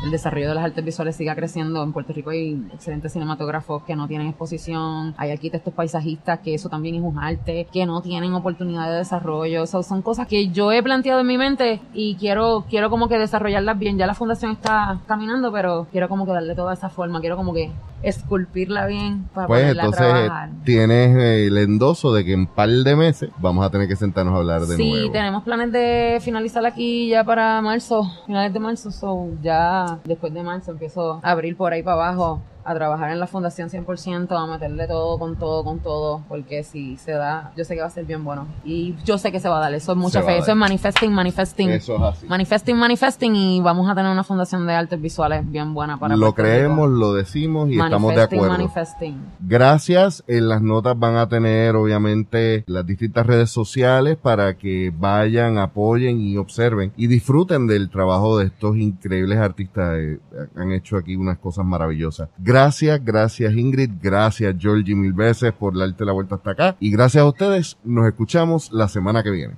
el desarrollo de las artes visuales siga creciendo. En Puerto Rico hay excelentes cinematógrafos que no tienen exposición, hay arquitectos paisajistas que eso también es un arte, que no tienen oportunidad de desarrollo. son cosas que yo he planteado en mi mente y quiero, quiero como que desarrollarlas bien. Ya la fundación está caminando, pero quiero como que darle toda esa forma, quiero como que esculpirla bien para Pues ponerla a entonces trabajar. tienes eh, el endoso de que en par de meses vamos a tener que sentarnos a hablar de Sí, nuevo. tenemos planes de finalizar aquí ya para marzo, finales de marzo, so ya después de marzo empiezo a abrir por ahí para abajo a trabajar en la fundación 100%, a meterle todo con todo, con todo, porque si se da, yo sé que va a ser bien bueno. Y yo sé que se va a dar, eso es mucha Se fe, eso es manifesting, manifesting. Eso es así. Manifesting, manifesting y vamos a tener una fundación de artes visuales bien buena para Lo creemos, lo decimos y estamos de acuerdo. Manifesting. Gracias. En las notas van a tener, obviamente, las distintas redes sociales para que vayan, apoyen y observen y disfruten del trabajo de estos increíbles artistas. Eh, han hecho aquí unas cosas maravillosas. Gracias, gracias Ingrid, gracias Georgie mil veces por darte la vuelta hasta acá y gracias a ustedes. Nos escuchamos la semana que viene.